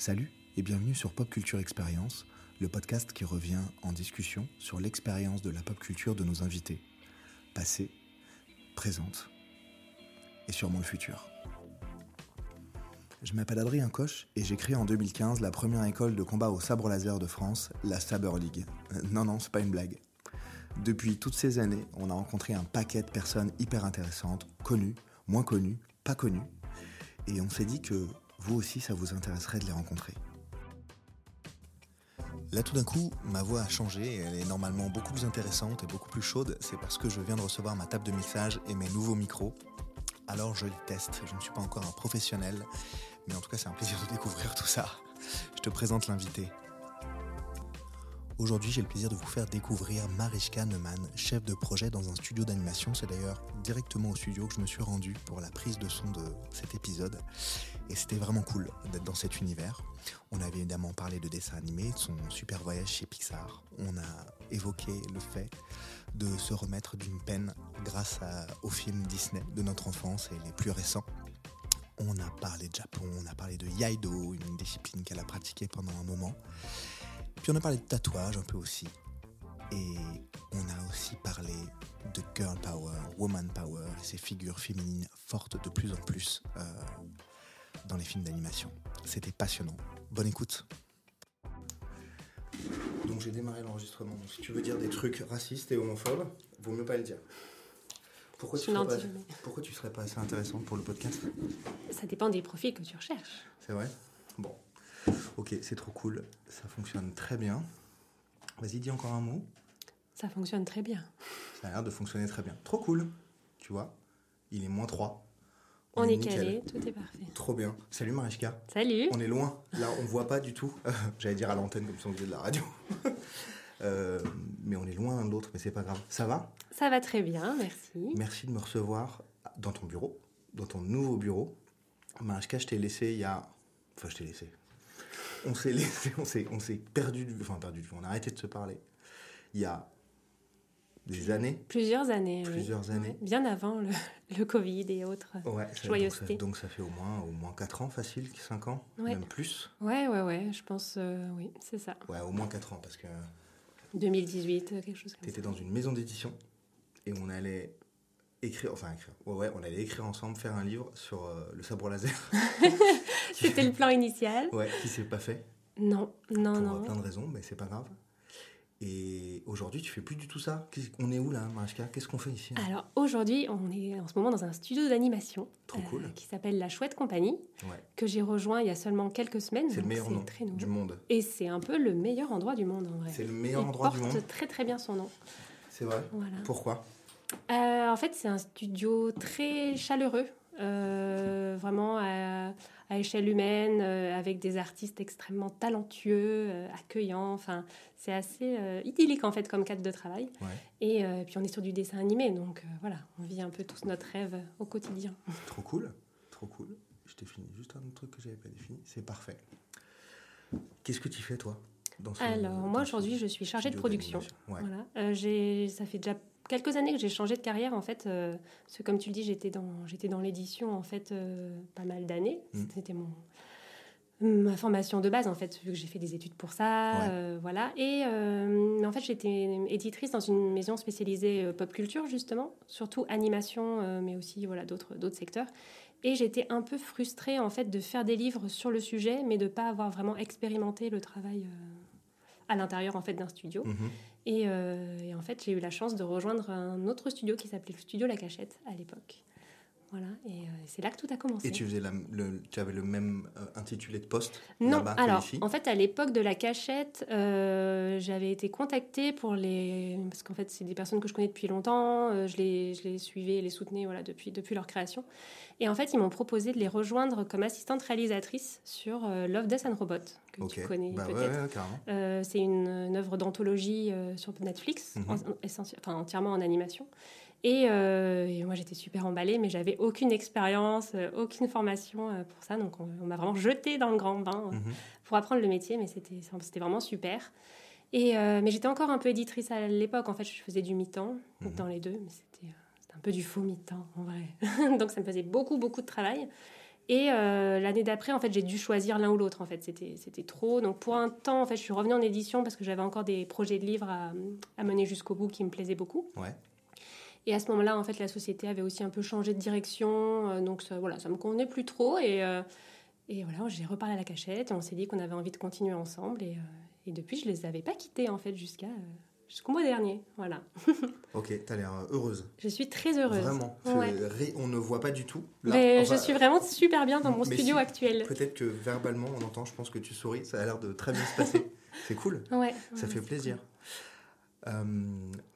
Salut et bienvenue sur Pop Culture Expérience, le podcast qui revient en discussion sur l'expérience de la pop culture de nos invités, passée, présente et sûrement le futur. Je m'appelle Adrien Coche et j'ai créé en 2015 la première école de combat au sabre laser de France, la Saber League. Euh, non, non, c'est pas une blague. Depuis toutes ces années, on a rencontré un paquet de personnes hyper intéressantes, connues, moins connues, pas connues. Et on s'est dit que vous aussi, ça vous intéresserait de les rencontrer. Là, tout d'un coup, ma voix a changé elle est normalement beaucoup plus intéressante et beaucoup plus chaude. C'est parce que je viens de recevoir ma table de mixage et mes nouveaux micros. Alors je les teste. Je ne suis pas encore un professionnel, mais en tout cas, c'est un plaisir de découvrir tout ça. Je te présente l'invité. Aujourd'hui, j'ai le plaisir de vous faire découvrir Mariska Neumann, chef de projet dans un studio d'animation. C'est d'ailleurs directement au studio que je me suis rendu pour la prise de son de cet épisode. Et c'était vraiment cool d'être dans cet univers. On avait évidemment parlé de dessin animé, de son super voyage chez Pixar. On a évoqué le fait de se remettre d'une peine grâce à, aux films Disney de notre enfance et les plus récents. On a parlé de Japon, on a parlé de Yaido, une discipline qu'elle a pratiquée pendant un moment. Puis on a parlé de tatouage un peu aussi. Et on a aussi parlé de girl power, woman power ces figures féminines fortes de plus en plus euh, dans les films d'animation. C'était passionnant. Bonne écoute. Donc j'ai démarré l'enregistrement. Si tu veux dire des trucs racistes et homophobes, vaut mieux pas le dire. Pourquoi tu, serais pas, pourquoi tu serais pas assez intéressant pour le podcast? Ça dépend des profils que tu recherches. C'est vrai? Bon. Ok, c'est trop cool. Ça fonctionne très bien. Vas-y, dis encore un mot. Ça fonctionne très bien. Ça a l'air de fonctionner très bien. Trop cool. Tu vois Il est moins 3. On, est nickel. calé, tout est parfait. Trop bien. Salut Marichka. Salut On est loin. Là, on voit pas du tout. J'allais dire à l'antenne comme si on faisait de la radio. Euh, mais on est loin l'un de l'autre, mais c'est pas grave. Ça va? Ça va très bien, merci. Merci de me recevoir dans ton bureau, dans ton nouveau bureau. Marichka, je t'ai laissé il y a. Enfin, je t'ai laissé. On s'est laissé, on s'est, on s'est perdu de vue. Enfin, perdu de vue. On a arrêté de se parler. Il y a des années. Plusieurs années. oui. Plusieurs années. Bien avant le, le Covid et autres. Ouais, ça- Joyeuseté. Donc ça, donc ça fait au moins, au moins 4 ans, facile, 5 ans, Ouais. même plus. Ouais, ouais, ouais, je pense, euh, oui, c'est ça. Ouais, au moins 4 ans, parce que 2018, euh, quelque chose comme tu étais ça. dans une maison d'édition et on allait écrire, enfin écrire, ouais, ouais, on allait écrire ensemble, faire un livre sur euh, le sabre laser. C'était le plan initial Ouais, qui s'est pas fait, Non, non, pour non. euh, plein de raisons, mais c'est pas grave. Et aujourd'hui, tu fais plus du tout ça. On est où là, Marichka Qu'est-ce qu'on fait ici Alors aujourd'hui, on est en ce moment dans un studio d'animation euh, cool. qui s'appelle La Chouette Compagnie, Ouais, que j'ai rejoint il y a seulement quelques semaines. c'est le meilleur nom très du monde. Et c'est un peu le meilleur endroit du monde en vrai. C'est le meilleur Il endroit du porte monde. très très bien son nom. C'est vrai? Voilà. Pourquoi? Euh, en fait, c'est un studio très chaleureux, vraiment à, à échelle humaine, euh, avec des artistes extrêmement talentueux, euh, accueillants. Enfin, c'est assez euh, idyllique en fait comme cadre de travail. Ouais. Et euh, puis on est sur du dessin animé, donc euh, voilà, on vit un peu tous notre rêve au quotidien. Trop cool, trop cool. Je t'ai fini juste un autre truc que j'avais pas défini. C'est parfait. Qu'est-ce que tu fais toi dans ce- Alors dans moi aujourd'hui, je suis chargée de production. Ouais. Voilà. Euh, j'ai, ça fait déjà quelques années que j'ai changé de carrière en fait. euh, parce que comme tu le dis, j'étais dans, j'étais dans l'édition en fait euh, pas mal d'années. Mm. C'était mon ma formation de base en fait, vu que j'ai fait des études pour ça, Ouais. euh, voilà. Et mais en fait, j'étais éditrice dans une maison spécialisée pop culture justement, surtout animation, mais aussi voilà d'autres d'autres secteurs. Et j'étais un peu frustrée en fait de faire des livres sur le sujet, mais de pas avoir vraiment expérimenté le travail à l'intérieur en fait d'un studio. Mhm. Et, euh, et en fait, j'ai eu la chance de rejoindre un autre studio qui s'appelait le Studio La Cachette à l'époque. Voilà, et euh, c'est là que tout a commencé. Et tu, faisais la- le, tu avais le même euh, intitulé de poste Non, alors, ici en fait, à l'époque de La Cachette, euh, j'avais été contactée pour les... Parce qu'en fait, c'est des personnes que je connais depuis longtemps, je, les, je les suivais et les soutenais voilà, depuis, depuis leur création. Et en fait, ils m'ont proposé de les rejoindre comme assistante réalisatrice sur Love, Death and Robot, que tu connais Bah ouais, peut-être. ouais. Euh, c'est une, une œuvre d'anthologie sur Netflix, Mhm. en- enfin, entièrement en animation. Et, euh, et moi, j'étais super emballée, mais j'avais aucune expérience, euh, aucune formation euh, pour ça. Donc, on, on m'a vraiment jetée dans le grand bain Mhm. pour apprendre le métier, mais c'était c'était vraiment super. Et, mais j'étais encore un peu éditrice à l'époque. En fait, je faisais du mi-temps Mhm. dans les deux, mais c'était c'était un peu du faux mi-temps en vrai. Donc, ça me faisait beaucoup, beaucoup de travail. Et euh, l'année d'après, en fait, j'ai dû choisir l'un ou l'autre. En fait, c'était c'était trop. Donc pour un temps, en fait, je suis revenue en édition parce que j'avais encore des projets de livres à, à mener jusqu'au bout qui me plaisaient beaucoup. Ouais. Et à ce moment-là, en fait, la société avait aussi un peu changé de direction. euh, donc ça, voilà, ça me convenait plus trop. Et, euh, et voilà, j'ai reparlé à la cachette. Et on s'est dit qu'on avait envie de continuer ensemble. Et, euh, et depuis, je les avais pas quittés, en fait, jusqu'à jusqu'au mois dernier. Voilà. Ok, t'as l'air euh, heureuse. Je suis très heureuse. Vraiment. Ouais. On ne voit pas du tout. Là, Mais enfin, je suis vraiment super bien dans mon studio si. actuel. Peut-être que verbalement, on entend, je pense que tu souris. Ça a l'air de très bien se passer. C'est cool. Ouais. Ça ouais, fait plaisir. Euh,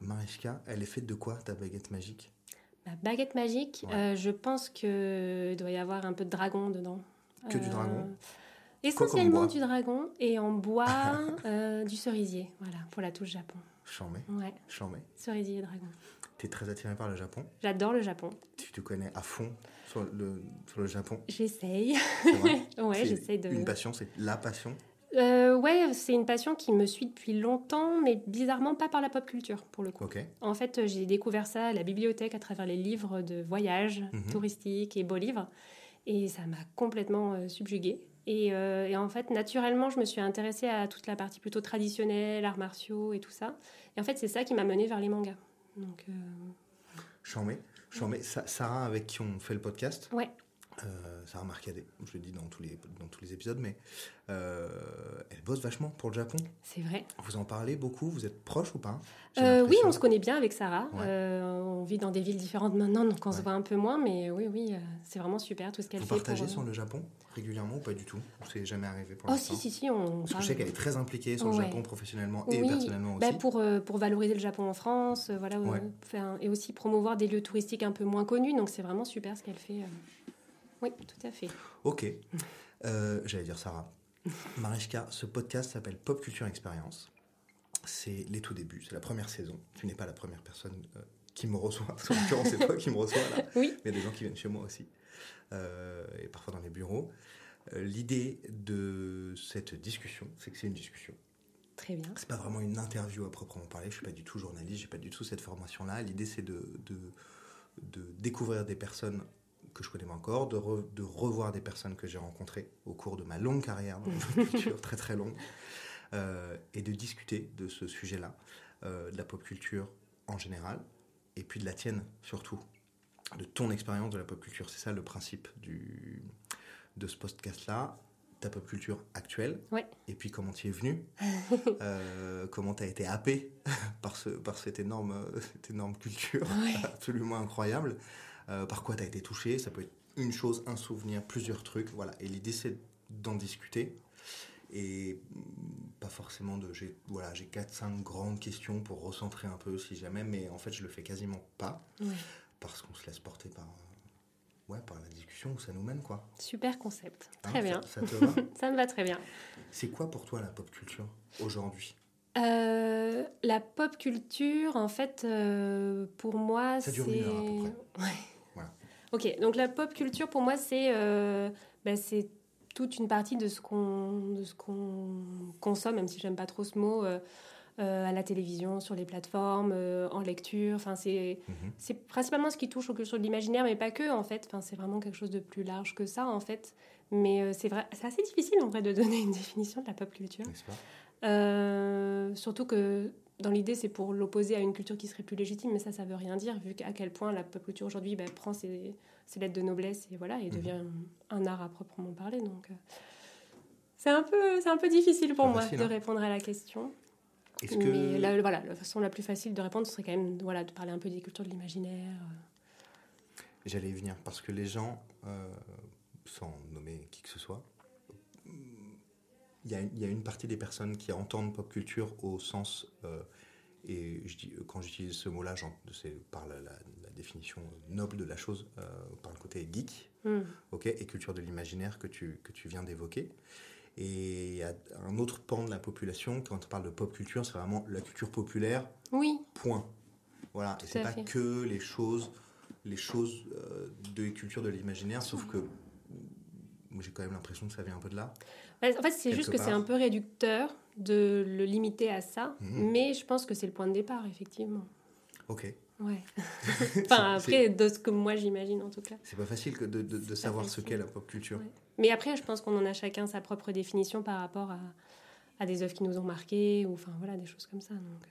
Marichka, elle est faite de quoi ta baguette magique? Ma baguette magique, Ouais. euh, je pense qu'il doit y avoir un peu de dragon dedans. Que du dragon Essentiellement du dragon et en bois euh, du cerisier. Voilà, pour la touche Japon. Chambé, Ouais, chambé. cerisier et dragon. T'es très attiré par le Japon? J'adore le Japon. Tu te connais à fond sur le, sur le Japon? J'essaye. Ouais, j'essaye de. Une passion, c'est la passion? Euh, ouais, c'est une passion qui me suit depuis longtemps, mais bizarrement pas par la pop culture pour le coup. En fait, euh, j'ai découvert ça à la bibliothèque à travers les livres de voyage Mhm. touristiques et beaux livres. Et ça m'a complètement euh, subjuguée. Et, euh, et en fait, naturellement, je me suis intéressée à toute la partie plutôt traditionnelle, arts martiaux et tout ça. Et en fait, c'est ça qui m'a menée vers les mangas. Donc. Sa- Sarah, avec qui on fait le podcast, ouais. Euh, Sarah Marcadet, je le dis dans tous les, dans tous les épisodes, mais euh, elle bosse vachement pour le Japon. C'est vrai. Vous en parlez beaucoup Vous êtes proches ou pas? Euh, oui, on se connaît bien avec Sarah. Ouais. Euh, on vit dans des villes différentes maintenant, donc on se voit un peu moins. Mais oui, oui, euh, c'est vraiment super tout ce qu'elle Vous fait. partagez pour, euh, sur le Japon régulièrement ou pas du tout? C'est jamais arrivé pour Oh, l'instant? si, si, si, on Parce que je sais qu'elle est très impliquée sur le. Japon professionnellement et Oui, personnellement Bah, aussi. pour, euh, pour valoriser le Japon en France, euh, voilà, euh, et aussi promouvoir des lieux touristiques un peu moins connus. Donc c'est vraiment super ce qu'elle fait. Oui, tout à fait. Ok. Euh, J'allais dire Sarah. Marichka, ce podcast s'appelle Pop Culture Experience. C'est les tout débuts, c'est la première saison. Tu n'es pas la première personne euh, qui me reçoit. En l'occurrence, c'est toi qui me reçois là. Oui. Il y a des gens qui viennent chez moi aussi. Euh, et parfois dans les bureaux. L'idée de cette discussion, c'est que c'est une discussion. Très bien. C'est pas vraiment une interview à proprement parler. Je suis pas du tout journaliste, j'ai pas du tout cette formation-là. L'idée, c'est de, de, de découvrir des personnes que je connais pas encore, de, re- de revoir des personnes que j'ai rencontrées au cours de ma longue carrière dans la culture, très très longue, euh, et de discuter de ce sujet-là, euh, de la pop culture en général, et puis de la tienne surtout, de ton expérience de la pop culture. C'est ça le principe du, de ce podcast-là, ta pop culture actuelle, Ouais. et puis comment tu y es venu, euh, comment tu as été happé par, ce, par cette, énorme, cette énorme culture Ouais. absolument incroyable, euh, par quoi tu as été touché, ça peut être une chose, un souvenir, plusieurs trucs, voilà. Et l'idée c'est d'en discuter et mm, pas forcément de j'ai voilà j'ai 4 5 grandes questions pour recentrer un peu si jamais mais en fait je le fais quasiment pas Ouais. parce qu'on se laisse porter par ouais par la discussion où ça nous mène quoi Super concept. Hein, Très bien. ça te va Ça me va très bien. c'est quoi pour toi la pop culture aujourd'hui? Euh, la pop culture, en fait, euh, pour moi, Ça c'est. dure une heure à peu près. Ouais. Ok, donc la pop culture, pour moi, c'est euh, bah, c'est toute une partie de ce qu'on de ce qu'on consomme, même si j'aime pas trop ce mot, euh, euh, à la télévision, sur les plateformes, euh, en lecture. Enfin, c'est c'est principalement ce qui touche aux cultures de l'imaginaire, mais pas que, en fait. Enfin, c'est vraiment quelque chose de plus large que ça, en fait. Mais euh, c'est vrai, c'est assez difficile, en vrai, de donner une définition de la pop culture. surtout que dans l'idée, c'est pour l'opposer à une culture qui serait plus légitime, mais ça, ça veut rien dire, vu qu'à quel point la pop culture aujourd'hui bah, prend ses, ses lettres de noblesse et voilà, et Mhm. devient un art à proprement parler. Donc, euh, c'est un peu, c'est un peu difficile pour moi facile, de hein. répondre à la question. est-ce Mais que la, voilà, la façon la plus facile de répondre, ce serait quand même voilà, de parler un peu des cultures de l'imaginaire. J'allais y venir parce que les gens, euh, sans nommer qui que ce soit, il y, a, il y a une partie des personnes qui entendent pop culture au sens, euh, et je dis, quand j'utilise ce mot-là, c'est par la, la- la définition noble de la chose, euh, par le côté geek, Hmm. ok, et culture de l'imaginaire que tu, que tu viens d'évoquer. Et il y a un autre pan de la population, quand on parle de pop culture, c'est vraiment la culture populaire, Oui, Point. Voilà. Tout Et c'est pas fait. que les choses, les choses euh, de culture de l'imaginaire, sauf que moi, j'ai quand même l'impression que ça vient un peu de là. Bah, En fait, c'est juste que c'est un peu réducteur de le limiter à ça, Mhm. mais je pense que c'est le point de départ, effectivement. Ok. Ouais. enfin, après, de ce que moi j'imagine en tout cas. C'est pas facile que de, de, savoir ce qu'est la pop culture. Mais après, je pense qu'on en a chacun sa propre définition par rapport à, à des œuvres qui nous ont marqués, ou enfin voilà, des choses comme ça. Donc.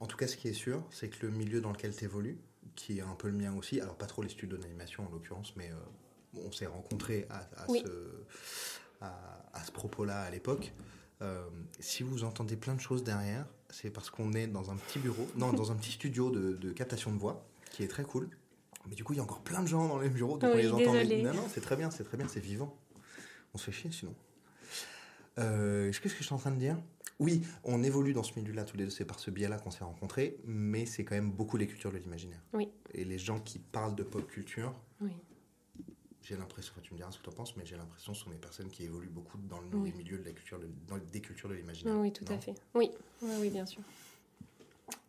En tout cas, ce qui est sûr, c'est que le milieu dans lequel tu évolues, qui est un peu le mien aussi, alors pas trop les studios d'animation en l'occurrence, mais euh, on s'est rencontrés à, ce, à, ce propos-là à l'époque. Euh, si vous entendez plein de choses derrière, c'est parce qu'on est dans un petit bureau, non, dans un petit studio de, captation de voix, qui est très cool. Mais du coup, il y a encore plein de gens dans les bureaux, donc on les entend. Non, non, c'est très bien, c'est très bien, c'est vivant. On se fait chier sinon. Euh, Qu'est-ce que je suis en train de dire? Oui, on évolue dans ce milieu-là tous les deux, c'est par ce biais-là qu'on s'est rencontrés, mais c'est quand même beaucoup les cultures de l'imaginaire. Oui. Et les gens qui parlent de pop culture, oui. J'ai l'impression, tu me diras ce que tu en penses, mais j'ai l'impression que ce sont des personnes qui évoluent beaucoup dans le milieu de la culture, dans des cultures de l'imaginaire. Oui, tout à fait. Oui, oui, bien sûr.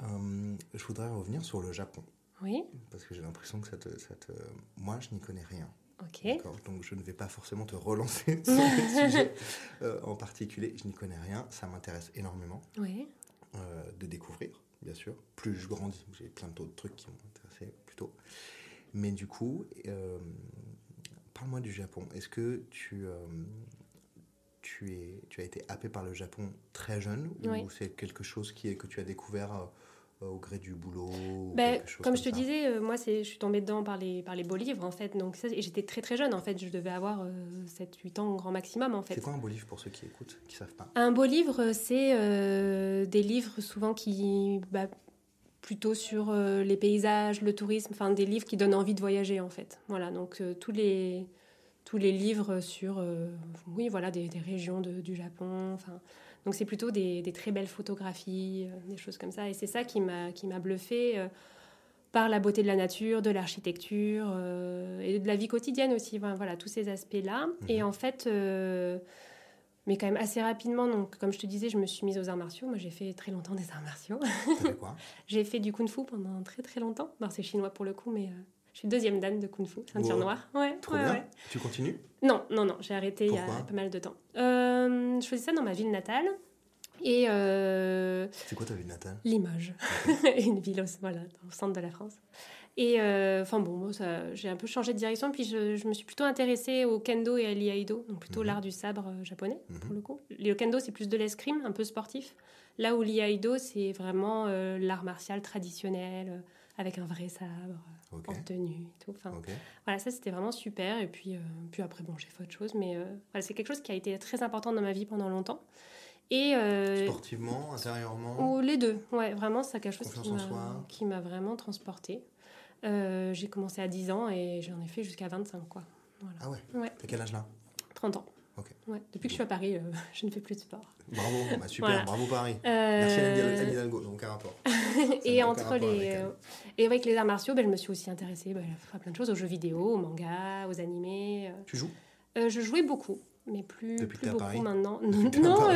Euh, je voudrais revenir sur le Japon. Oui. Parce que j'ai l'impression que ça te, ça te... moi, je n'y connais rien. Ok. Donc je ne vais pas forcément te relancer sur le sujet euh, en particulier. Je n'y connais rien. Ça m'intéresse énormément oui. euh, de découvrir, bien sûr. Plus je grandis, j'ai plein d'autres trucs qui m'ont intéressé plutôt. Mais du coup, euh, parle-moi du Japon. Est-ce que tu, euh, tu, es, tu as été happé par le Japon très jeune ou c'est quelque chose qui est, que tu as découvert euh, euh, au gré du boulot ben, Comme, je te disais, euh, moi, je suis tombée dedans par les, par les beaux livres, en fait. Donc, et j'étais très très jeune, en fait. Je devais avoir 7-8 euh, ans au grand maximum, en fait. C'est quoi un beau livre pour ceux qui écoutent, qui savent pas? Un beau livre, c'est des livres souvent qui... Bah, plutôt sur les paysages, le tourisme, enfin des livres qui donnent envie de voyager en fait. Voilà, donc tous les tous les livres sur oui voilà des, des régions de, du Japon, enfin donc c'est plutôt des, très belles photographies, euh, des choses comme ça. Et c'est ça qui m'a qui m'a bluffé euh, par la beauté de la nature, de l'architecture euh, et de la vie quotidienne aussi. voilà, tous ces aspects-là. Mhm. Et en fait, mais quand même assez rapidement, donc comme je te disais, je me suis mise aux arts martiaux. Moi, j'ai fait très longtemps des arts martiaux. quoi? J'ai fait du kung-fu pendant très très longtemps. c'est chinois pour le coup, mais je suis deuxième dan de Kung Fu, ceinture noire. Ouais, Trop bien. Tu continues? Non, non, non, j'ai arrêté il y a pas mal de temps. Euh, je faisais ça dans ma ville natale. Et euh, C'est quoi ta ville natale? Limoges, une ville au, voilà, au centre de la France. Et euh, enfin bon, j'ai un peu changé de direction, puis je, me suis plutôt intéressée au kendo et à l'iaido, donc plutôt mhm. l'art du sabre japonais mhm. pour le coup. Le kendo c'est plus de l'escrime, un peu sportif, là où l'iaido c'est vraiment l'art martial traditionnel avec un vrai sabre en tenue et tout. Enfin, Voilà, ça c'était vraiment super. Et puis, euh, puis après, bon, j'ai fait autre chose, mais euh, voilà, c'est quelque chose qui a été très important dans ma vie pendant longtemps. Et, euh, Sportivement, intérieurement? Ou Les deux, ouais, vraiment, c'est quelque chose qui m'a vraiment transporté. J'ai commencé à 10 ans et j'en ai fait jusqu'à 25, quoi. Voilà. Ah ouais, ouais. T'as quel âge là? 30 ans. Ouais. Depuis que je suis à Paris, euh, je ne fais plus de sport. Bravo, bah, super, bravo Paris. Euh... Merci Anne Hidalgo, donc un rapport. et entre les avec et avec les arts martiaux, ben, je me suis aussi intéressée bah, à plein de choses, aux jeux vidéo, aux mangas, aux animés. Euh. Tu joues? Euh, Je jouais beaucoup, mais plus, Depuis plus beaucoup Paris. maintenant. non,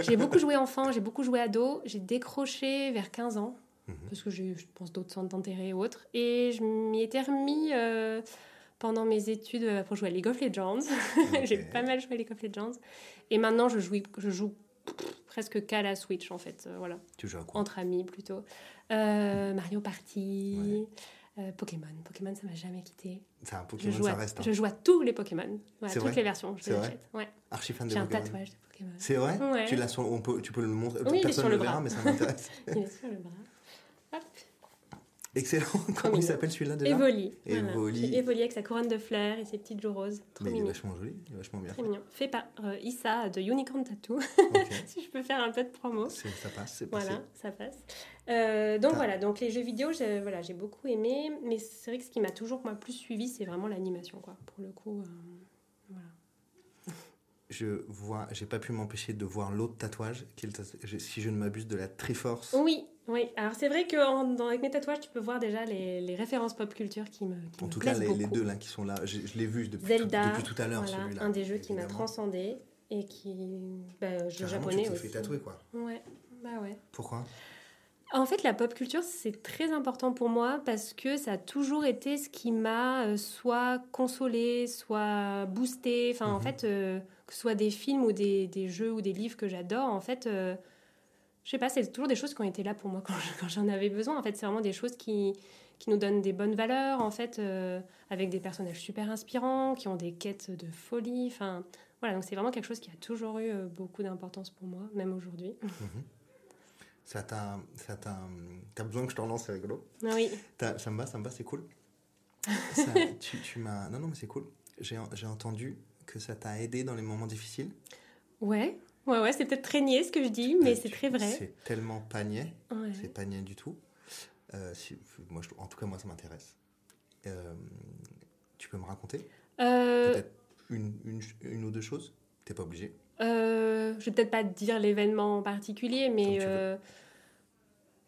j'ai beaucoup joué enfant, j'ai beaucoup joué ado, j'ai décroché vers 15 ans. Mhm. Parce que j'ai, je pense, d'autres centres d'intérêt ou autres. Et je m'y étais remis pendant mes études euh, pour jouer à League of Legends. j'ai pas mal joué à League of Legends. Et maintenant, je joue, je joue presque qu'à la Switch, en fait. Euh, voilà. Tu joues à quoi? Entre amis, plutôt. Euh, Mario Party. Pokémon. Pokémon, ça m'a jamais quitté. C'est un Pokémon, je joue ça reste. Hein. Je joue à tous les Pokémon. Toutes les versions. Je les achète. Ouais. Archi fan de J'ai un tatouage de Pokémon. C'est vrai? Ouais. tu, l'as sur, on peut, tu peux le montrer. Oui, Personne ne le, le verra, mais ça m'intéresse. il est sur le bras. Hop. Excellent. Comment il s'appelle celui-là déjà? Evoli. Evoli. Evoli avec sa couronne de fleurs et ses petites joues roses. Trop Mais mignon. il est vachement joli, il est vachement bien. Très mignon. Fait par euh, Issa de Unicorn Tattoo. si je peux faire un peu de promo. Ça passe, c'est Voilà, ça passe. Euh, donc voilà, donc les jeux vidéo, j'ai voilà, beaucoup aimé. Mais c'est vrai que ce qui m'a toujours moi, plus suivi, c'est vraiment l'animation. quoi. Pour le coup, euh, je vois, j'ai pas pu m'empêcher de voir l'autre tatouage, qui est si je ne m'abuse, de la Triforce. Oui, oui. Alors c'est vrai que avec mes tatouages, tu peux voir déjà les, les références pop culture qui me qui En tout cas, les, les, deux là qui sont là, je, je l'ai vu depuis, Zelda, tout, depuis tout à l'heure. Voilà, un des jeux qui m'a transcendé et qui, bah, jeu japonais tu aussi. fait tatouer quoi. Ouais, bah ouais. Pourquoi? En fait, la pop culture, c'est très important pour moi parce que ça a toujours été ce qui m'a euh, soit consolé, soit boosté. Enfin, en mhm. fait, euh, que ce soit des films ou des, des, jeux ou des livres que j'adore, en fait, euh, je sais pas, c'est toujours des choses qui ont été là pour moi quand je- quand j'en avais besoin. En fait, c'est vraiment des choses qui, qui nous donnent des bonnes valeurs, en fait, euh, avec des personnages super inspirants, qui ont des quêtes de folie. Enfin, voilà, donc c'est vraiment quelque chose qui a toujours eu beaucoup d'importance pour moi, même aujourd'hui. Ça t'a, ça t'a, t'as besoin que je te relance, c'est rigolo. Ah oui, T'as- ça me va, ça me va, c'est cool. Ça, tu, tu m'as, non non mais c'est cool. J'ai, j'ai entendu que ça t'a aidé dans les moments difficiles. ouais, ouais, ouais, c'est peut-être très niais ce que je dis, mais Euh, c'est très vrai. C'est tellement pas niais, Ouais. c'est pas niais du tout. Euh, moi, je- en tout cas, moi, ça m'intéresse. Euh, tu peux me raconter Euh, peut-être une, une, une ou deux choses? T'es pas obligé. Euh, je vais peut-être pas dire l'événement en particulier, mais euh,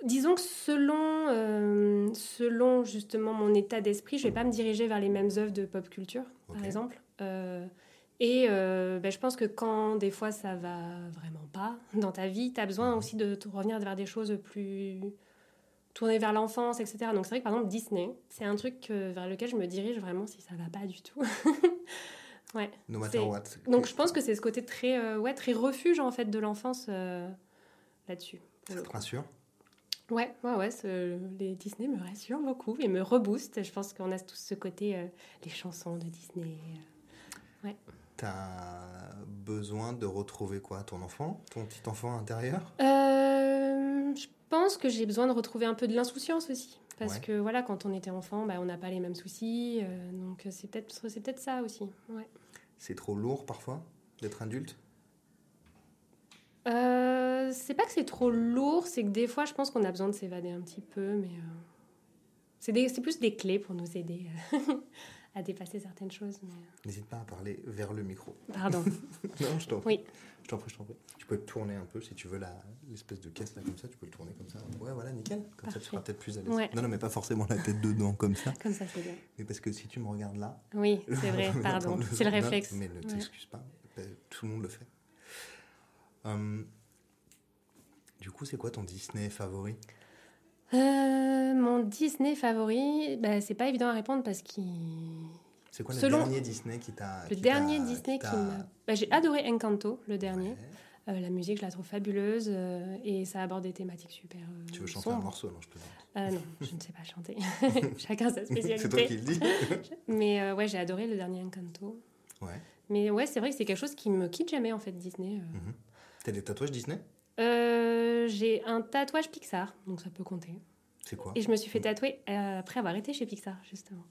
disons que selon, euh, selon justement mon état d'esprit, je vais pas me diriger vers les mêmes œuvres de pop culture, par exemple. Euh, et ben, je pense que quand des fois ça va vraiment pas dans ta vie, tu as besoin Mhm. aussi de te revenir vers des choses plus tournées vers l'enfance, etc. Donc c'est vrai que par exemple Disney, c'est un truc vers lequel je me dirige vraiment si ça va pas du tout. ouais. No matter what. Donc je pense que c'est ce côté très, euh, ouais, très refuge en fait de l'enfance euh, là-dessus. Ça te rassure? Ouais, ouais, ouais. ce- les Disney me rassurent beaucoup et me reboostent. Je pense qu'on a tous ce côté, euh, les chansons de Disney. euh. T'as besoin de retrouver quoi? Ton enfant? Ton petit enfant intérieur? Je pense que j'ai besoin de retrouver un peu de l'insouciance aussi. Parce Ouais. que voilà, quand on était enfant, bah, on n'a pas les mêmes soucis. euh, donc c'est peut-être c'est peut-être ça aussi. Ouais. C'est trop lourd parfois d'être adulte? Euh, c'est pas que c'est trop lourd, c'est que des fois, je pense qu'on a besoin de s'évader un petit peu, mais euh, c'est plus des clés pour nous aider euh, à dépasser certaines choses. mais, euh, N'hésite pas à parler vers le micro. Pardon. non, je t'en prie. Oui. Je t'en prie, je t'en prie. Tu peux tourner un peu si tu veux l'espèce de caisse là comme ça, tu peux le tourner comme ça. Ouais, voilà, nickel. Comme ça, tu seras peut-être plus à l'aise. Ouais. Non, non, mais pas forcément la tête dedans comme ça. Comme ça, c'est bien. Mais parce que si tu me regardes là. Oui, c'est vrai, pardon. C'est le réflexe. Mais ne Ouais. t'excuse pas. Tout le monde le fait. Hum, du coup, c'est quoi ton Disney favori? Euh, mon Disney favori, bah, c'est pas évident à répondre parce qu'il. C'est quoi le Selon- dernier Disney qui t'a. Le qui dernier t'a- Disney qui m'a. bah, j'ai adoré Encanto, le dernier. Ouais. Euh, la musique, je la trouve fabuleuse euh, et ça aborde des thématiques super. euh, Tu veux chanter un morceau Non, je te Euh, non, je ne sais pas chanter. Chacun sa C'est toi spécialité. qui le dis Mais ouais, j'ai adoré le dernier Encanto. Ouais. Mais ouais, c'est vrai que c'est quelque chose qui me quitte jamais en fait, Disney. Mhm. T'as des tatouages Disney? Euh, j'ai un tatouage Pixar, donc ça peut compter. C'est quoi Et je me suis fait tatouer euh, après avoir été chez Pixar, justement.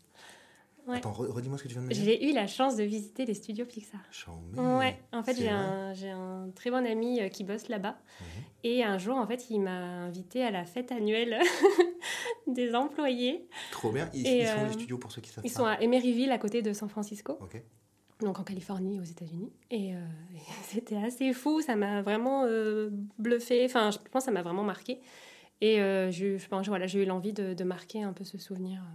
ouais. Attends, re- redis-moi ce que tu viens de me dire. J'ai eu la chance de visiter les studios Pixar. Chambé. Ouais, en fait, j'ai un, j'ai un très bon ami euh, qui bosse là-bas. Mhm. Et un jour, en fait, il m'a invité à la fête annuelle des employés. Trop bien. Ils, Et, ils sont euh, les studios pour ceux qui savent Ils pas sont à Emeryville, à côté de San Francisco. Ok. Donc en Californie, aux États-Unis. Et, euh, et c'était assez fou, ça m'a vraiment euh, bluffé. Enfin, je pense que ça m'a vraiment marqué. Et euh, je pense, voilà, j'ai eu l'envie de, de marquer un peu ce souvenir euh,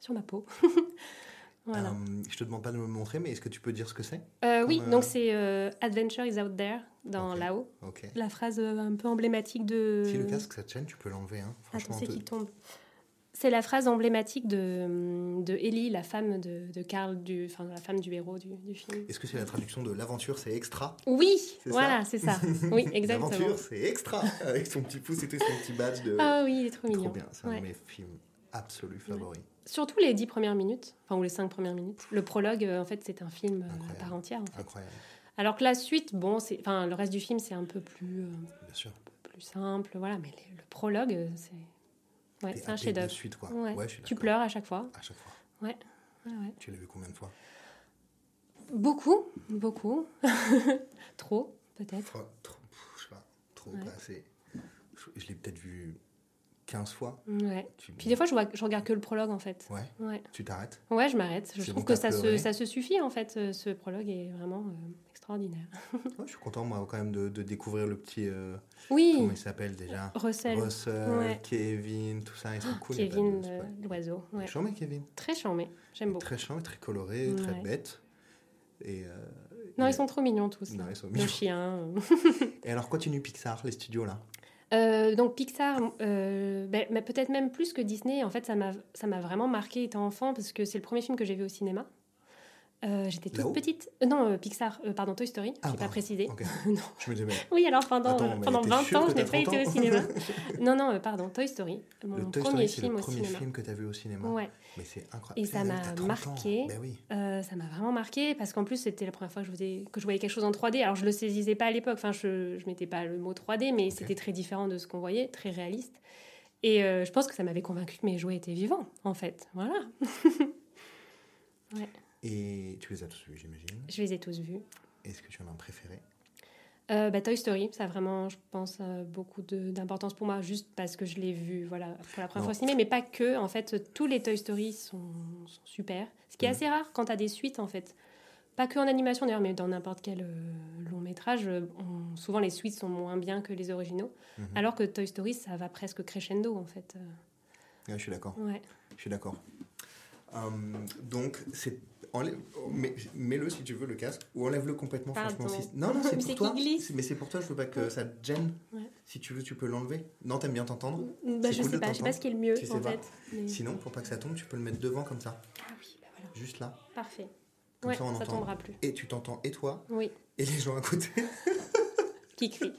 sur ma peau. voilà. Je te demande pas de me le montrer, mais est-ce que tu peux dire ce que c'est? Oui, donc c'est Adventure is out there dans Ok. là-haut. La phrase un peu emblématique de. Si le casque, ça te chaîne, tu peux l'enlever. Hein. Attends, Franchement, c'est te- qui tombe? C'est la phrase emblématique de, de Ellie, la femme de, de Carl, du, enfin la femme du héros du, du film. Est-ce que c'est la traduction de l'aventure, c'est extra? Oui, voilà, c'est ça. Oui, exactement. L'aventure, c'est extra Avec son petit pouce et tout, son petit badge de. Ah oui, il est trop Trop mignon. bien, c'est un de mes films absolus favoris. Surtout les dix premières minutes, enfin ou les cinq premières minutes. Le prologue, euh, en fait, c'est un film euh, à part entière. En fait. Incroyable, Alors que la suite, bon, c'est, enfin, le reste du film, c'est un peu plus, euh, bien sûr. plus simple, voilà. Mais le, le prologue, c'est, ouais, c'est un chef-d'œuvre. suite, quoi. Ouais. Tu pleures à chaque fois. À chaque fois. Ouais, ouais. Tu l'as vu combien de fois? Beaucoup, beaucoup, trop peut-être. Trop, Je sais pas, trop, assez. Je, je l'ai peut-être vu 15 fois. Ouais. Tu, Puis des fois, je, vois, je regarde que le prologue en fait. Ouais, Ouais, tu t'arrêtes? ouais je m'arrête. Je trouve bon, que ça se, ça se suffit en fait. euh, Ce prologue est vraiment euh, extraordinaire. Ouais, je suis content, moi, quand même, de, de découvrir le petit. euh, Oui, comment il s'appelle déjà? Russell, Russell, Ouais. Kevin, tout ça, ils sont cool. les Kevin, euh, l'oiseau. Ouais. Charmé, Kevin. Très charmé. J'aime beaucoup. Très charmé, très coloré, très bête. Et, euh, Non, et- ils sont trop mignons tous. Non, là. ils sont mignons. chien. Et alors, continue Pixar, les studios là? Euh, donc Pixar, euh, ben, peut-être même plus que Disney. En fait, ça m'a vraiment marqué étant enfant parce que c'est le premier film que j'ai vu au cinéma. Euh, J'étais toute Là-haut petite. Euh, non, euh, Pixar, pardon, Toy Story, Ah, je n'ai pas précisé. Non. Je me disais, mais Oui, alors pendant, Attends, pendant t'es 20 sûre ans, je n'ai pas été 30 au cinéma. non, non, pardon, Toy Story, mon le Toy premier Story, film le au premier cinéma. film que tu as vu au cinéma. Ouais. Mais c'est incroyable. Et ça m'a t'as 30 ans. marqué. Ben oui. Ça m'a vraiment marqué parce qu'en plus c'était la première fois que je, faisais, que je voyais quelque chose en 3D. Alors je le saisissais pas à l'époque, enfin je ne mettais pas le mot 3D, mais c'était très différent de ce qu'on voyait, très réaliste. Et je pense que ça m'avait convaincu que mes jouets étaient vivants, en fait. Voilà. Et tu les as tous vus, j'imagine. Je les ai tous vus. Est-ce que tu en as un préféré? Euh, bah, Toy Story, ça a vraiment, je pense, euh, beaucoup d'importance pour moi, juste parce que je l'ai vu voilà, pour la première Non. fois au cinéma, mais pas que. En fait, tous les Toy Story sont, sont super. Ce qui est Mhm. assez rare quand tu as des suites, en fait. Pas que en animation d'ailleurs, mais dans n'importe quel euh, long métrage, on- souvent les suites sont moins bien que les originaux. Mhm. Alors que Toy Story, ça va presque crescendo, en fait. Ouais, Je suis d'accord. Ouais. Je suis d'accord. Hum, donc, c'est. Enlève- mets- Mets-le si tu veux, le casque, ou enlève-le complètement, Pardon. franchement. si- Non, non, c'est Mais pour c'est toi. Mais c'est pour toi, je veux pas que ça te gêne. Ouais. Si tu veux, tu peux l'enlever. Non, t'aimes bien t'entendre Bah, je cool sais pas, je sais pas ce qui est le mieux, Tu en fait. mais- Sinon, pour pas que ça tombe, tu peux le mettre devant comme ça. Ah oui, bah voilà, Juste là. parfait. Comme ouais, ça, on ça entend. tombera plus. Et tu t'entends, et toi, Oui, et les gens à côté. qui crie.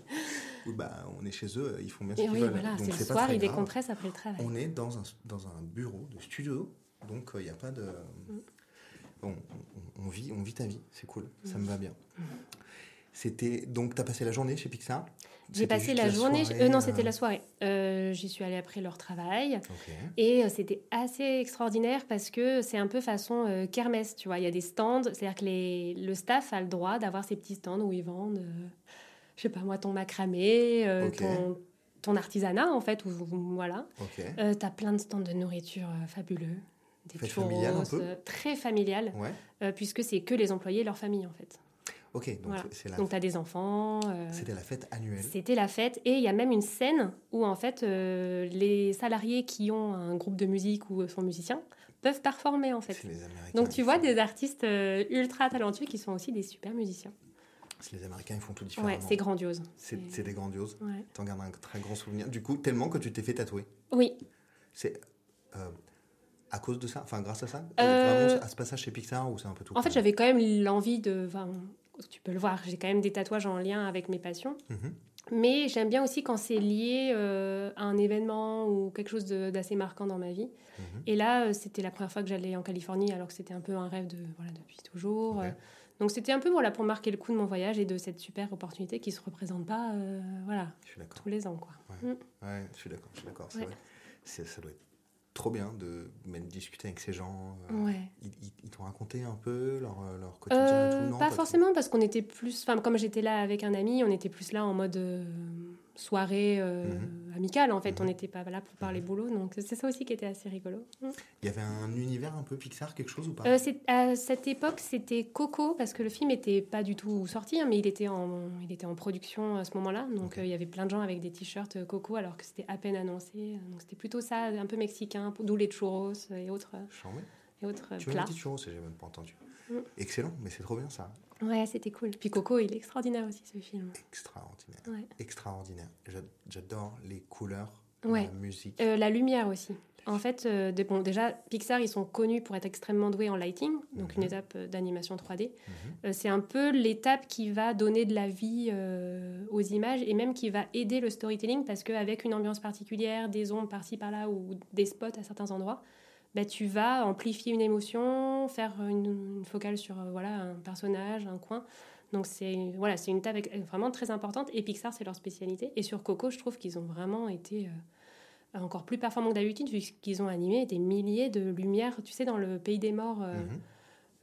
Ou bah, on est chez eux, ils font bien ce qu'ils oui, veulent. voilà, Donc, c'est le pas soir, ils décompressent après le travail. On est dans un, dans un bureau de studio, donc il n'y a pas de. Mm. On, vit, on vit ta vie, c'est cool, ça me va bien. C'était donc, tu as passé la journée chez Pixar? J'ai passé la journée. soirée, euh, non, euh, c'était la soirée. Euh, J'y suis allée après leur travail. Et euh, c'était assez extraordinaire parce que c'est un peu façon kermesse, tu vois. Il y a des stands, c'est-à-dire que les, le staff a le droit d'avoir ces petits stands où ils vendent, je sais pas moi, ton macramé, ton, ton artisanat en fait, ou, voilà. Ok. Euh, T'as plein de stands de nourriture fabuleux. Des Fête churros, familiale un peu euh, très familial, Ouais. euh, puisque c'est que les employés et leur famille en fait. Ok, donc Voilà. c'est la, Donc t'as des enfants. euh, c'était la fête annuelle. C'était la fête et il y a même une scène où en fait euh, les salariés qui ont un groupe de musique ou sont musiciens peuvent performer en fait. C'est les Américains. Donc tu vois des artistes ultra talentueux qui sont aussi des super musiciens. c'est les Américains, ils font tout différemment. Ouais, c'est grandiose. C'est des grandioses. Ouais. T'en gardes un très grand souvenir. Du coup, tellement que tu t'es fait tatouer. Oui, C'est euh, à cause de ça Enfin, grâce à ça Euh, Vraiment à ce passage chez Pixar ou c'est un peu tout en fait j'avais quand même l'envie de... enfin, tu peux le voir, j'ai quand même des tatouages en lien avec mes passions. Mhm. Mais j'aime bien aussi quand c'est lié euh, à un événement ou quelque chose d'assez marquant dans ma vie. Mhm. Et là, euh, c'était la première fois que j'allais en Californie, alors que c'était un peu un rêve de, voilà, depuis toujours. Donc c'était un peu voilà, pour marquer le coup de mon voyage et de cette super opportunité qui ne se représente pas euh, voilà, tous les ans. Quoi. Ouais, je suis d'accord. Je suis d'accord. Ouais. Ça doit être trop bien de même discuter avec ces gens. euh, Ouais. Ils, ils- t'ont raconté un peu leur, euh, leur quotidien et Euh, tout Non, pas trop. forcément parce qu'on était plus, enfin comme j'étais là avec un ami, on était plus là en mode euh, soirée euh, Mhm. amicale en fait. Mhm. On n'était pas là pour parler Mhm. boulot, donc c'est ça aussi qui était assez rigolo. Il y avait un univers un peu Pixar, quelque chose ou pas? Euh, à cette époque, c'était Coco, parce que le film n'était pas du tout sorti, hein, mais il était, en, il était en production à ce moment-là. Donc euh, il y avait plein de gens avec des t-shirts Coco, alors que c'était à peine annoncé. Donc c'était plutôt ça, un peu mexicain, d'où les churros et autres, Charmé. et autres Tu plats. dit churros, j'ai même pas entendu. Mm. Excellent, mais c'est trop bien ça. Ouais, c'était cool. Puis Coco, il est extraordinaire aussi, ce film. Extraordinaire. Ouais. Extraordinaire. J'a- J'adore les couleurs, Ouais. la musique. Euh, la lumière aussi. En fait, euh, de- bon, déjà, Pixar, ils sont connus pour être extrêmement doués en lighting, donc Mhm. une étape euh, d'animation 3D. Mhm. Euh, c'est un peu l'étape qui va donner de la vie euh, aux images et même qui va aider le storytelling parce qu'avec une ambiance particulière, des ombres par-ci par-là ou des spots à certains endroits, bah, tu vas amplifier une émotion, faire une, une focale sur euh, voilà, un personnage, un coin. Donc c'est voilà, c'est une étape ex- vraiment très importante et Pixar c'est leur spécialité. Et sur Coco, je trouve qu'ils ont vraiment été euh, encore plus performants que d'habitude puisqu'ils ont animé des milliers de lumières. Tu sais, dans le pays des morts, euh, Mhm.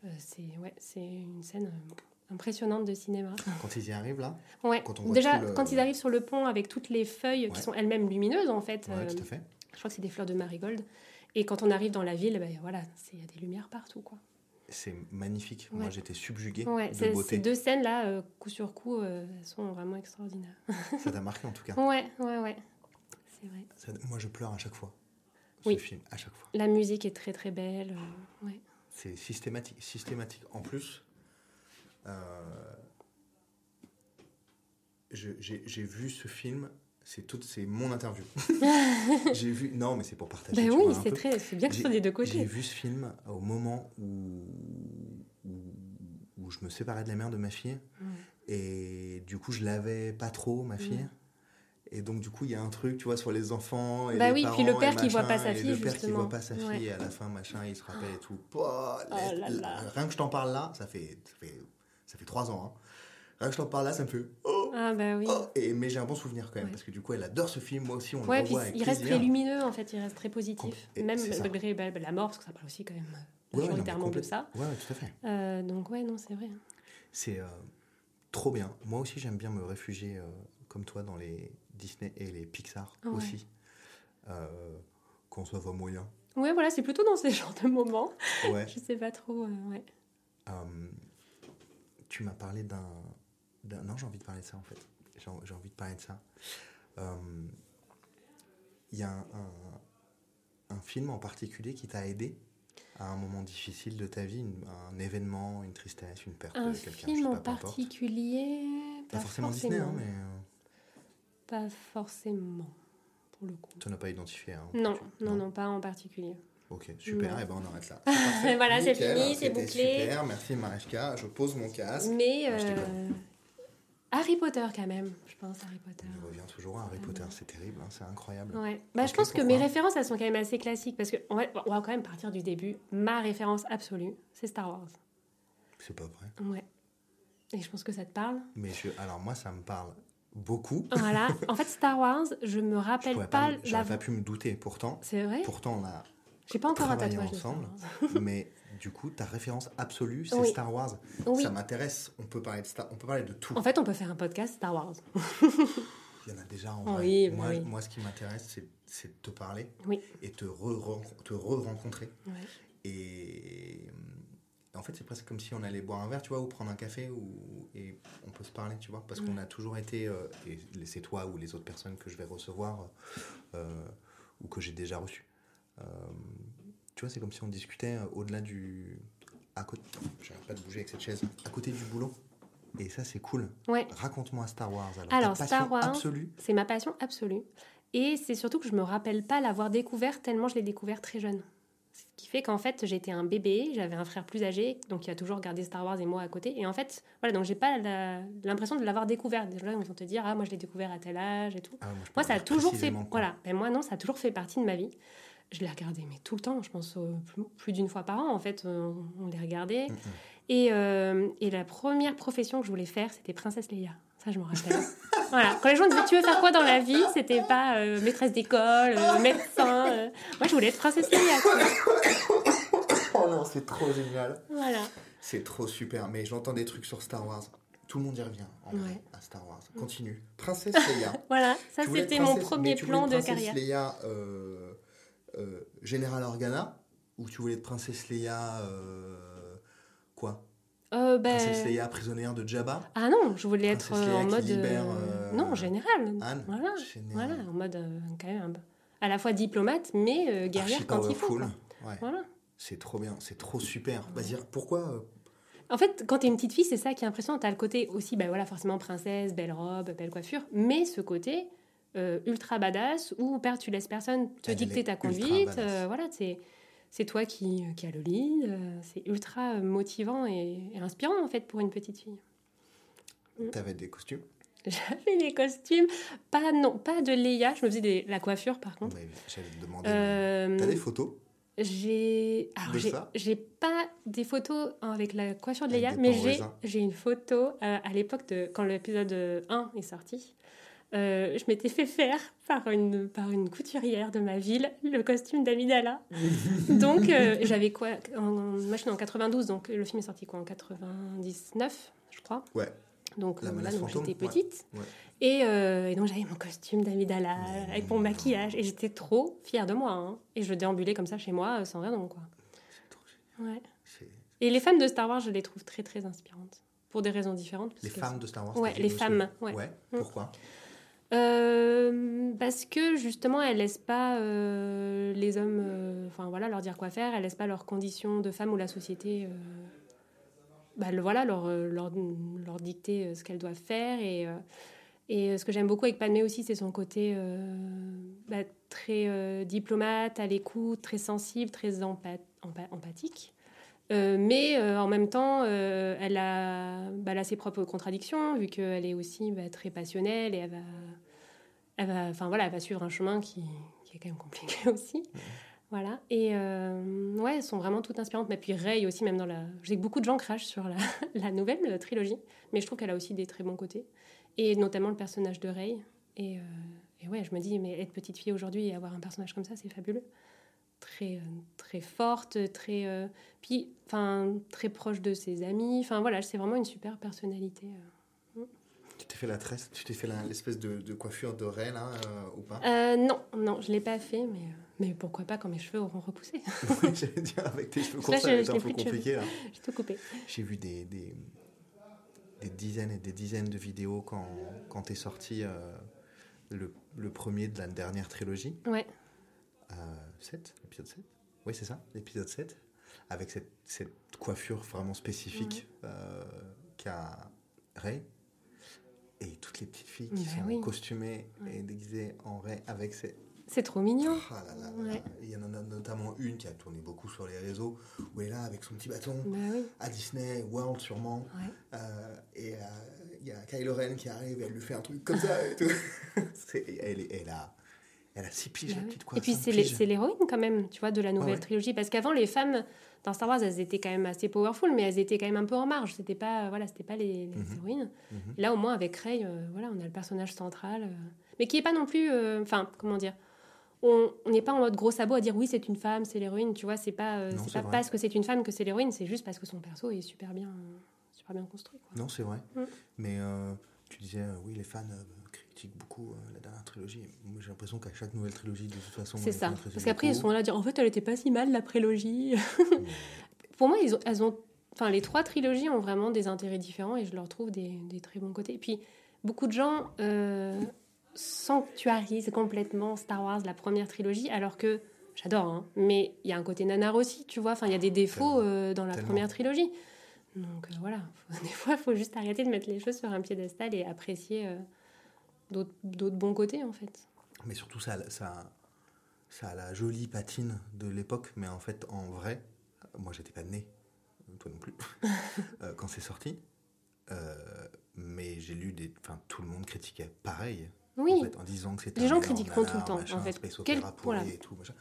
euh, c'est ouais, c'est une scène euh, impressionnante de cinéma. Quand ils y arrivent là, Ouais. Quand on voit Déjà, le- quand ils arrivent sur le pont avec toutes les feuilles Ouais. qui sont elles-mêmes lumineuses en fait, ouais, euh, tout à fait. je crois que c'est des fleurs de marigold. Et quand on arrive dans la ville, ben voilà, il y a des lumières partout quoi. C'est magnifique. Moi, j'étais subjugué Ouais, de beauté. ces deux scènes là, coup sur coup, euh, elles sont vraiment extraordinaires. Ça t'a marqué en tout cas. Ouais, ouais, ouais. C'est vrai. Ça- moi, je pleure à chaque fois. Ce Oui. film, à chaque fois. La musique est très très belle. euh, ouais. C'est systématique, systématique. En plus, euh, j'ai vu ce film. C'est tout, c'est mon interview. j'ai vu. Non, mais c'est pour partager. Ben oui, c'est très, c'est bien que ce soit des deux J'ai côtés. vu ce film au moment où, où où je me séparais de la mère de ma fille. Mm. Et du coup, je l'avais pas trop, ma fille. Et donc, du coup, il y a un truc, tu vois, sur les enfants. Et Bah les oui, parents puis le père et qui voit machin, pas sa et fille, Le père qui justement. voit pas sa fille, Ouais. et à la fin, machin, il se rappelle et tout. Oh là laisse- là. Rien que je t'en parle là, ça fait, ça fait, ça fait trois ans. Hein. Rien que je t'en parle là, ça me fait. Oh, Ah bah oui. oh. Et, mais j'ai un bon souvenir quand même, Ouais. parce que du coup, elle adore ce film. Moi aussi, on Ouais, le revoit avec il reste plaisir. très lumineux en fait, il reste très positif. Et Même malgré bah, la mort, parce que ça parle aussi quand même euh, Ouais, majoritairement de ça. Ouais, tout à fait. Euh, donc ouais, non, c'est vrai. C'est euh, trop bien. Moi aussi, j'aime bien me réfugier euh, comme toi dans les Disney et les Pixar Ah aussi. Quand ça va moyen. Ouais, voilà, c'est plutôt dans ces genres de moments. Ouais. Je sais pas trop. ouais. Tu m'as parlé d'un- Non, j'ai envie de parler de ça en fait. J'ai, envie de parler de ça. Euh, Il y a un, un- un film en particulier qui t'a aidé à un moment difficile de ta vie, une- un événement, une tristesse, une perte Un de quelqu'un. sais film en particulier, Pas pas forcément forcément. Disney, hein, mais euh, Pas forcément, pour le coup. tu n'as pas identifié. hein, Non, non, non, pas en particulier. Ok, super, et ben on arrête là. Voilà, c'est fini, c'est bouclé. Super, merci Mariska, je pose mon casque. Mais euh. Harry Potter quand même, je pense Harry Potter. Il revient toujours à Harry Potter, c'est terrible, hein, c'est incroyable. Ouais. Bah, je pense que mes références, elles sont quand même assez classiques. Parce que on va, on va quand même partir du début. Ma référence absolue, c'est Star Wars. C'est pas vrai. Ouais. Et je pense que ça te parle. Mais je, alors moi, ça me parle beaucoup. Voilà. En fait, Star Wars, je me Je rappelle pourrais pas, pas, la j'aurais pas pu me douter. Pourtant, C'est vrai? pourtant on a J'ai pas encore un tatouage de Star ensemble. Wars. mais du coup, ta référence absolue, c'est Oui. Star Wars. Oui. Ça m'intéresse. On peut parler de Star, on peut parler de tout. En fait, on peut faire un podcast Star Wars. Il y en a déjà en vrai. moi, moi, ce qui m'intéresse, c'est, de te parler Oui. et te re- te re-rencontrer. Et en fait, c'est presque comme si on allait boire un verre, tu vois, ou prendre un café, ou, et on peut se parler, tu vois, parce qu'on a toujours été, euh, et c'est toi ou les autres personnes que je vais recevoir, euh, ou que j'ai déjà reçues. Euh, tu vois, c'est comme si on discutait euh, au-delà du. À côté. J'arrête pas de bouger avec cette chaise. À côté du boulot. Et ça, c'est cool. Ouais. Raconte-moi Star Wars. Alors, Alors, ta Star Wars, absolue. C'est ma passion absolue. Et c'est surtout que je me rappelle pas l'avoir découvert tellement je l'ai découvert très jeune. Ce qui fait qu'en fait, j'étais un bébé, j'avais un frère plus âgé, donc il a toujours regardé Star Wars et moi à côté. Et en fait, voilà, donc j'ai pas l'impression de l'avoir découvert. Des gens ils vont te dire, ah, moi je l'ai découvert à tel âge et tout. Ah, moi, ça a toujours fait. Voilà. Ben, moi, non, ça a toujours fait partie de ma vie. Je l'ai regardé, mais tout le temps, je pense euh, plus, plus d'une fois par an, en fait, on, on les regardait. Mm. Et, euh, et la première profession que je voulais faire, c'était princesse Leia. Ça, je me rappelle. voilà. Quand les gens disaient, tu veux faire quoi dans la vie? C'était pas euh, maîtresse d'école, euh, médecin. euh. Moi, je voulais être princesse Leia. Oh non, c'est trop génial. Voilà. C'est trop super, mais j'entends des trucs sur Star Wars. Tout le monde y revient en Ouais. à Star Wars. Continue. Princesse Leia. Voilà. Ça, c'était mon premier plan de être princesse carrière. Leia euh, euh, Général Organa ou tu voulais être princesse Leia euh, quoi? Euh, ben, Princesse Leia prisonnière de Jabba? Ah non, je voulais être en mode. libère, Non, général. Anne Voilà. Général. Voilà, en mode quand même à la fois diplomate, mais guerrière quand il faut. Ouais. Voilà. C'est trop bien, c'est trop super. Vas-y, pourquoi euh, En fait, quand t'es une petite fille, c'est ça qui est impressionnant. T'as le côté aussi, ben voilà, forcément princesse, belle robe, belle coiffure, mais ce côté euh, ultra badass où père, tu laisses personne te Elle, dicter ta conduite. euh, voilà, c'est c'est toi qui, qui le lead. euh, c'est ultra motivant et, et inspirant en fait pour une petite fille. T'avais des costumes? J'avais des costumes, pas non, pas de Leia. Je me faisais des- la coiffure par contre. J'allais te demander. Euh, T'as des photos? J'ai j'ai- pas des photos avec la coiffure de des mais j'ai une photo euh, à l'époque de quand l'épisode 1 est sorti. Euh, je m'étais fait faire par une, par une couturière de ma ville le costume d'Amidala. donc euh, j'avais quoi en, Moi je suis en 92, donc le film est sorti quoi en 99, je crois. Ouais. Donc, La euh, voilà, donc j'étais ouais. petite. Ouais. Et, euh, et donc j'avais mon costume d'Amidala Mais avec mon maquillage. Et j'étais trop fière de moi. hein. Et je déambulais comme ça chez moi sans rien, quoi. Trop génial. Ouais. Et les femmes de Star Wars, je les trouve très très inspirantes. Pour des raisons différentes. parce Les que- femmes de Star Wars Ouais, les femmes, ouais. Mm. Pourquoi? Euh, parce que justement, elles laissent pas euh, les hommes, euh, enfin voilà, leur dire quoi faire. Elles laissent pas leurs conditions de femme ou la société, bah, voilà, leur, leur, leur dicter ce qu'elles doivent faire. Et, ce que j'aime beaucoup avec Padmé aussi, c'est son côté bah, très diplomate, à l'écoute, très sensible, très empa- empathique. mais en même temps, elle, a, bah, elle, a, ses propres contradictions, vu qu'elle est aussi bah, très passionnelle et elle va, elle va, voilà, elle va suivre un chemin qui, qui est quand même compliqué aussi. Voilà. Et euh, ouais, elles sont vraiment toutes inspirantes. Mais puis Ray aussi, même dans la. Je sais que beaucoup de gens crachent sur la, la nouvelle euh, trilogie, mais je trouve qu'elle a aussi des très bons côtés. Et notamment le personnage de Ray. Et, euh, et ouais, je me dis, mais être petite fille aujourd'hui et avoir un personnage comme ça, c'est fabuleux. Très, très forte, très. puis, enfin, très proche de ses amis. Enfin, voilà, c'est vraiment une super personnalité. Tu t'es fait la tresse Tu t'es fait l'espèce de, de, coiffure reine, là, ou pas? Non, non, je l'ai pas fait, mais. Mais pourquoi pas quand mes cheveux auront repoussé j'allais dire, avec tes cheveux courts, c'est un peu compliqué. Là. J'ai tout coupé. J'ai vu des, des, des, dizaines et des dizaines de vidéos quand, quand est sorti euh, le, le, premier de la dernière trilogie. Ouais. Euh, 7, l'épisode 7 Oui, c'est ça, l'épisode 7. Avec cette, cette, coiffure vraiment spécifique euh, qu'a Ray. Et toutes les petites filles qui ben sont costumées et déguisées en Ray avec ces c'est trop mignon. Ah il y en a notamment une qui a tourné beaucoup sur les réseaux, où elle est là avec son petit bâton bah à Disney World sûrement. Euh, et euh, il y a Kylo Ren qui arrive, et elle lui fait un truc comme ça et tout. elle, elle, a, elle a six piges, bah petite quoi. Et puis c'est l'héroïne quand même, tu vois, de la nouvelle trilogie. Parce qu'avant, les femmes dans Star Wars, elles étaient quand même assez powerful, mais elles étaient quand même un peu en marge. C'était pas, voilà, c'était pas les, mhm. héroïnes. Mhm. Là, au moins, avec Rey, euh, voilà, on a le personnage central, mais qui est pas non plus, enfin, comment dire on n'est pas en mode gros sabot à dire oui c'est une femme c'est l'héroïne tu vois c'est pas euh, c'est pas parce que c'est une femme que c'est l'héroïne c'est juste parce que son perso est super bien super bien construit non c'est vrai mm. mais euh, tu disais euh, oui les fans beaucoup la dernière trilogie. J'ai l'impression qu'à chaque nouvelle trilogie de toute façon c'est ça. parce qu'après ils sont là à dire en fait elle était pas si mal la prélogie. Pour moi ils ont, elles ont enfin les trois trilogies ont vraiment des intérêts différents et je leur trouve des, des très bons côtés. Et puis beaucoup de gens sanctuarise complètement Star Wars, la première trilogie, alors que j'adore, hein, mais il y a un côté nanar aussi, tu vois. Enfin, il y a des défauts euh, dans la première trilogie. Donc euh, voilà, des fois, il faut juste arrêter de mettre les choses sur un piédestal et apprécier euh, d'autres bons côtés, en fait. Mais surtout, ça, ça, ça a la jolie patine de l'époque, mais en fait, en vrai, moi, j'étais pas né, toi non plus, quand c'est sorti. mais j'ai lu des. Enfin, tout le monde critiquait pareil oui. En, fait, en disant que c'était Les gens critiqueront tout le temps, en fait. Quel... Et tout, Et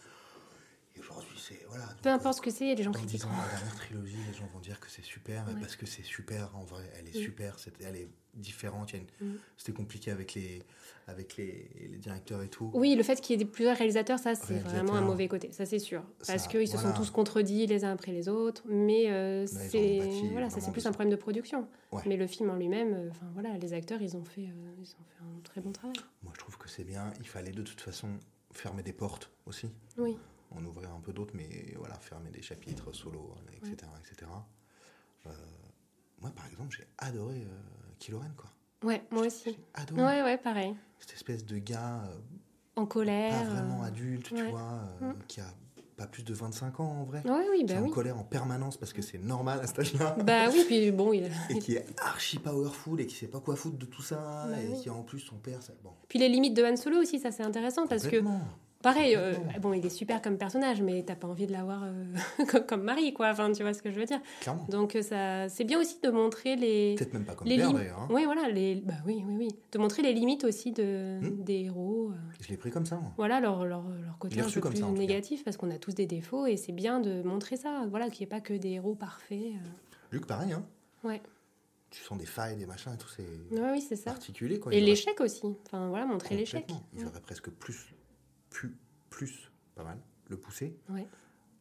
aujourd'hui, c'est. Voilà. Peu importe ce que c'est, les gens critiqueront. Dans la dernière trilogie, les gens vont dire que c'est super, parce que c'est super, en vrai, elle est super, elle est différente. Mm. C'était compliqué avec les, avec les, les, directeurs et tout. Oui, le fait qu'il y ait plusieurs réalisateurs, ça, c'est vraiment un mauvais côté, ça, c'est sûr. Parce qu'ils se sont tous contredits les uns après les autres, mais euh, c'est voilà, ça c'est plus un problème de production. Mais le film en lui-même, euh, enfin voilà, les acteurs, ils ont fait, euh, ils ont fait un très bon travail. Moi, je trouve que c'est bien. Il fallait de toute façon fermer des portes aussi. Oui. En ouvrir un peu d'autres, mais voilà, fermer des chapitres solo, etc., etc. moi, par exemple, j'ai adoré Kiloren, quoi. Ouais, moi aussi. Adoré. Ouais, ouais, pareil. Cette espèce de gars. Euh, en colère. Pas vraiment adulte, tu vois, euh, mm. qui a pas plus de 25 ans en vrai. Ouais, oui, bah qui est en colère en permanence parce que c'est normal à cet âge-là. Bah oui, puis bon, il Et qui est archi powerful et qui sait pas quoi foutre de tout ça. Bah et qui a en plus son père. Ça... Bon. Puis les limites de Han Solo aussi, ça c'est intéressant parce que Pareil, euh, bon, il est super comme personnage, mais t'as pas envie de l'avoir euh, comme, mari, quoi. Enfin, tu vois ce que je veux dire. Clairement. Donc, euh, ça, c'est bien aussi de montrer les. Peut-être même pas comme les père, d'ailleurs. Hein. Oui, voilà. Les... Bah oui, oui, oui. De montrer les limites aussi de, hmm. des héros. Je l'ai pris comme ça, moi. Voilà, leur, leur, leur côté un peu plus négatif, parce qu'on a tous des défauts, et c'est bien de montrer ça. Voilà, qu'il n'y ait pas que des héros parfaits. Luc, pareil, hein. Ouais tu sens des failles, des machins et tout, c'est oui, ça. particulier. Quoi. Et l'échec aussi. Enfin, voilà, montrer l'échec. Il aurait presque plus, plus, plus pas mal, le pousser. Ouais.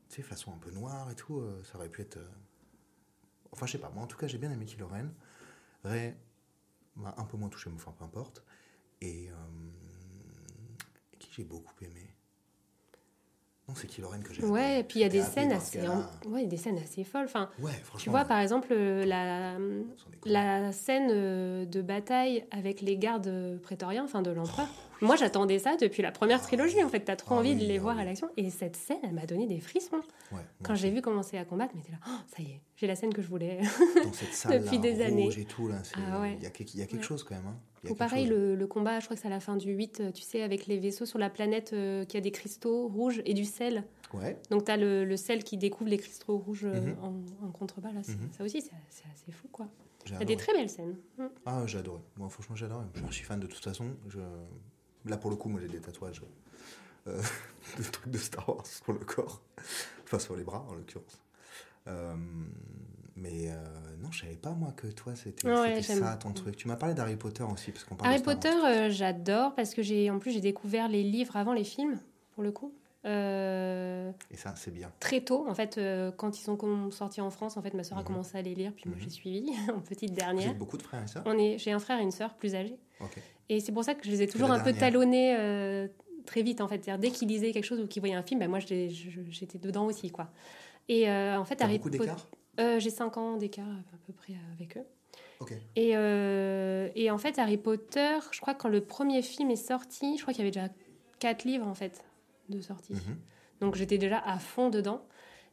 Tu sais, façon un peu noire et tout, euh, ça aurait pu être. Euh, enfin, je sais pas, moi en tout cas, j'ai bien aimé Kylo Ren. Ray m'a un peu moins touché, mais enfin, peu importe. Et euh, qui j'ai beaucoup aimé? Non, c'est qui Lorraine que j'ai Ouais, et puis il y a des scènes assez, ouais, des scènes assez folles. Enfin, tu vois, par exemple, la, la scène de bataille avec les gardes prétoriens, enfin de l'empereur. Oh, Moi, j'attendais ça depuis la première trilogie. En fait, t'as trop ah envie de les ah voir à l'action. Et cette scène, elle m'a donné des frissons. Quand j'ai vu commencer à combattre, mais t'es là, oh, ça y est, j'ai la scène que je voulais Dans cette salle depuis des années. Et tout, là, ah il y, a, y a quelque chose quand même. Hein. Ou pareil, le, le, combat, je crois que c'est à la fin du 8, euh, tu sais, avec les vaisseaux sur la planète euh, qui a des cristaux rouges et du sel. Ouais. Donc, tu as le, le sel qui découvre les cristaux rouges euh, Mhm. en, en contrebas. Là, Mhm. Ça aussi, c'est assez fou, quoi. Il y a des très belles scènes. Mm. Ah, j'ai adoré. Moi, franchement, j'ai adoré. Je suis archi fan de toute façon. Je... Là, pour le coup, moi, j'ai des tatouages euh, de trucs de Star Wars sur le corps. Enfin, sur les bras, en l'occurrence. Euh, mais euh, non, je savais pas, moi, que toi, c'était Ouais, ça, ton truc. Tu m'as parlé d'Harry Potter aussi, parce qu'on parle Harry de Potter, euh, j'adore parce que j'ai en plus j'ai découvert les livres avant les films, pour le coup. Euh, Et ça, c'est bien. très tôt, en fait, quand ils sont sortis en France, en fait, ma soeur a Mhm. commencé à les lire, puis moi Mhm. j'ai suivi en petite dernière. êtes beaucoup de frères et sœurs? On est, j'ai un frère et une sœur plus âgés. Et c'est pour ça que je les ai toujours un peu talonnés euh, très vite, en fait. C'est-à-dire, dès qu'ils lisaient quelque chose ou qu'ils voyaient un film, ben moi j'étais dedans aussi, quoi. Et euh, en fait, Harry beaucoup Potter, euh, j'ai 5 ans d'écart à peu près avec eux. Et, et en fait, Harry Potter, je crois que quand le premier film est sorti, je crois qu'il y avait déjà quatre livres en fait de sortie. Mhm. Donc j'étais déjà à fond dedans.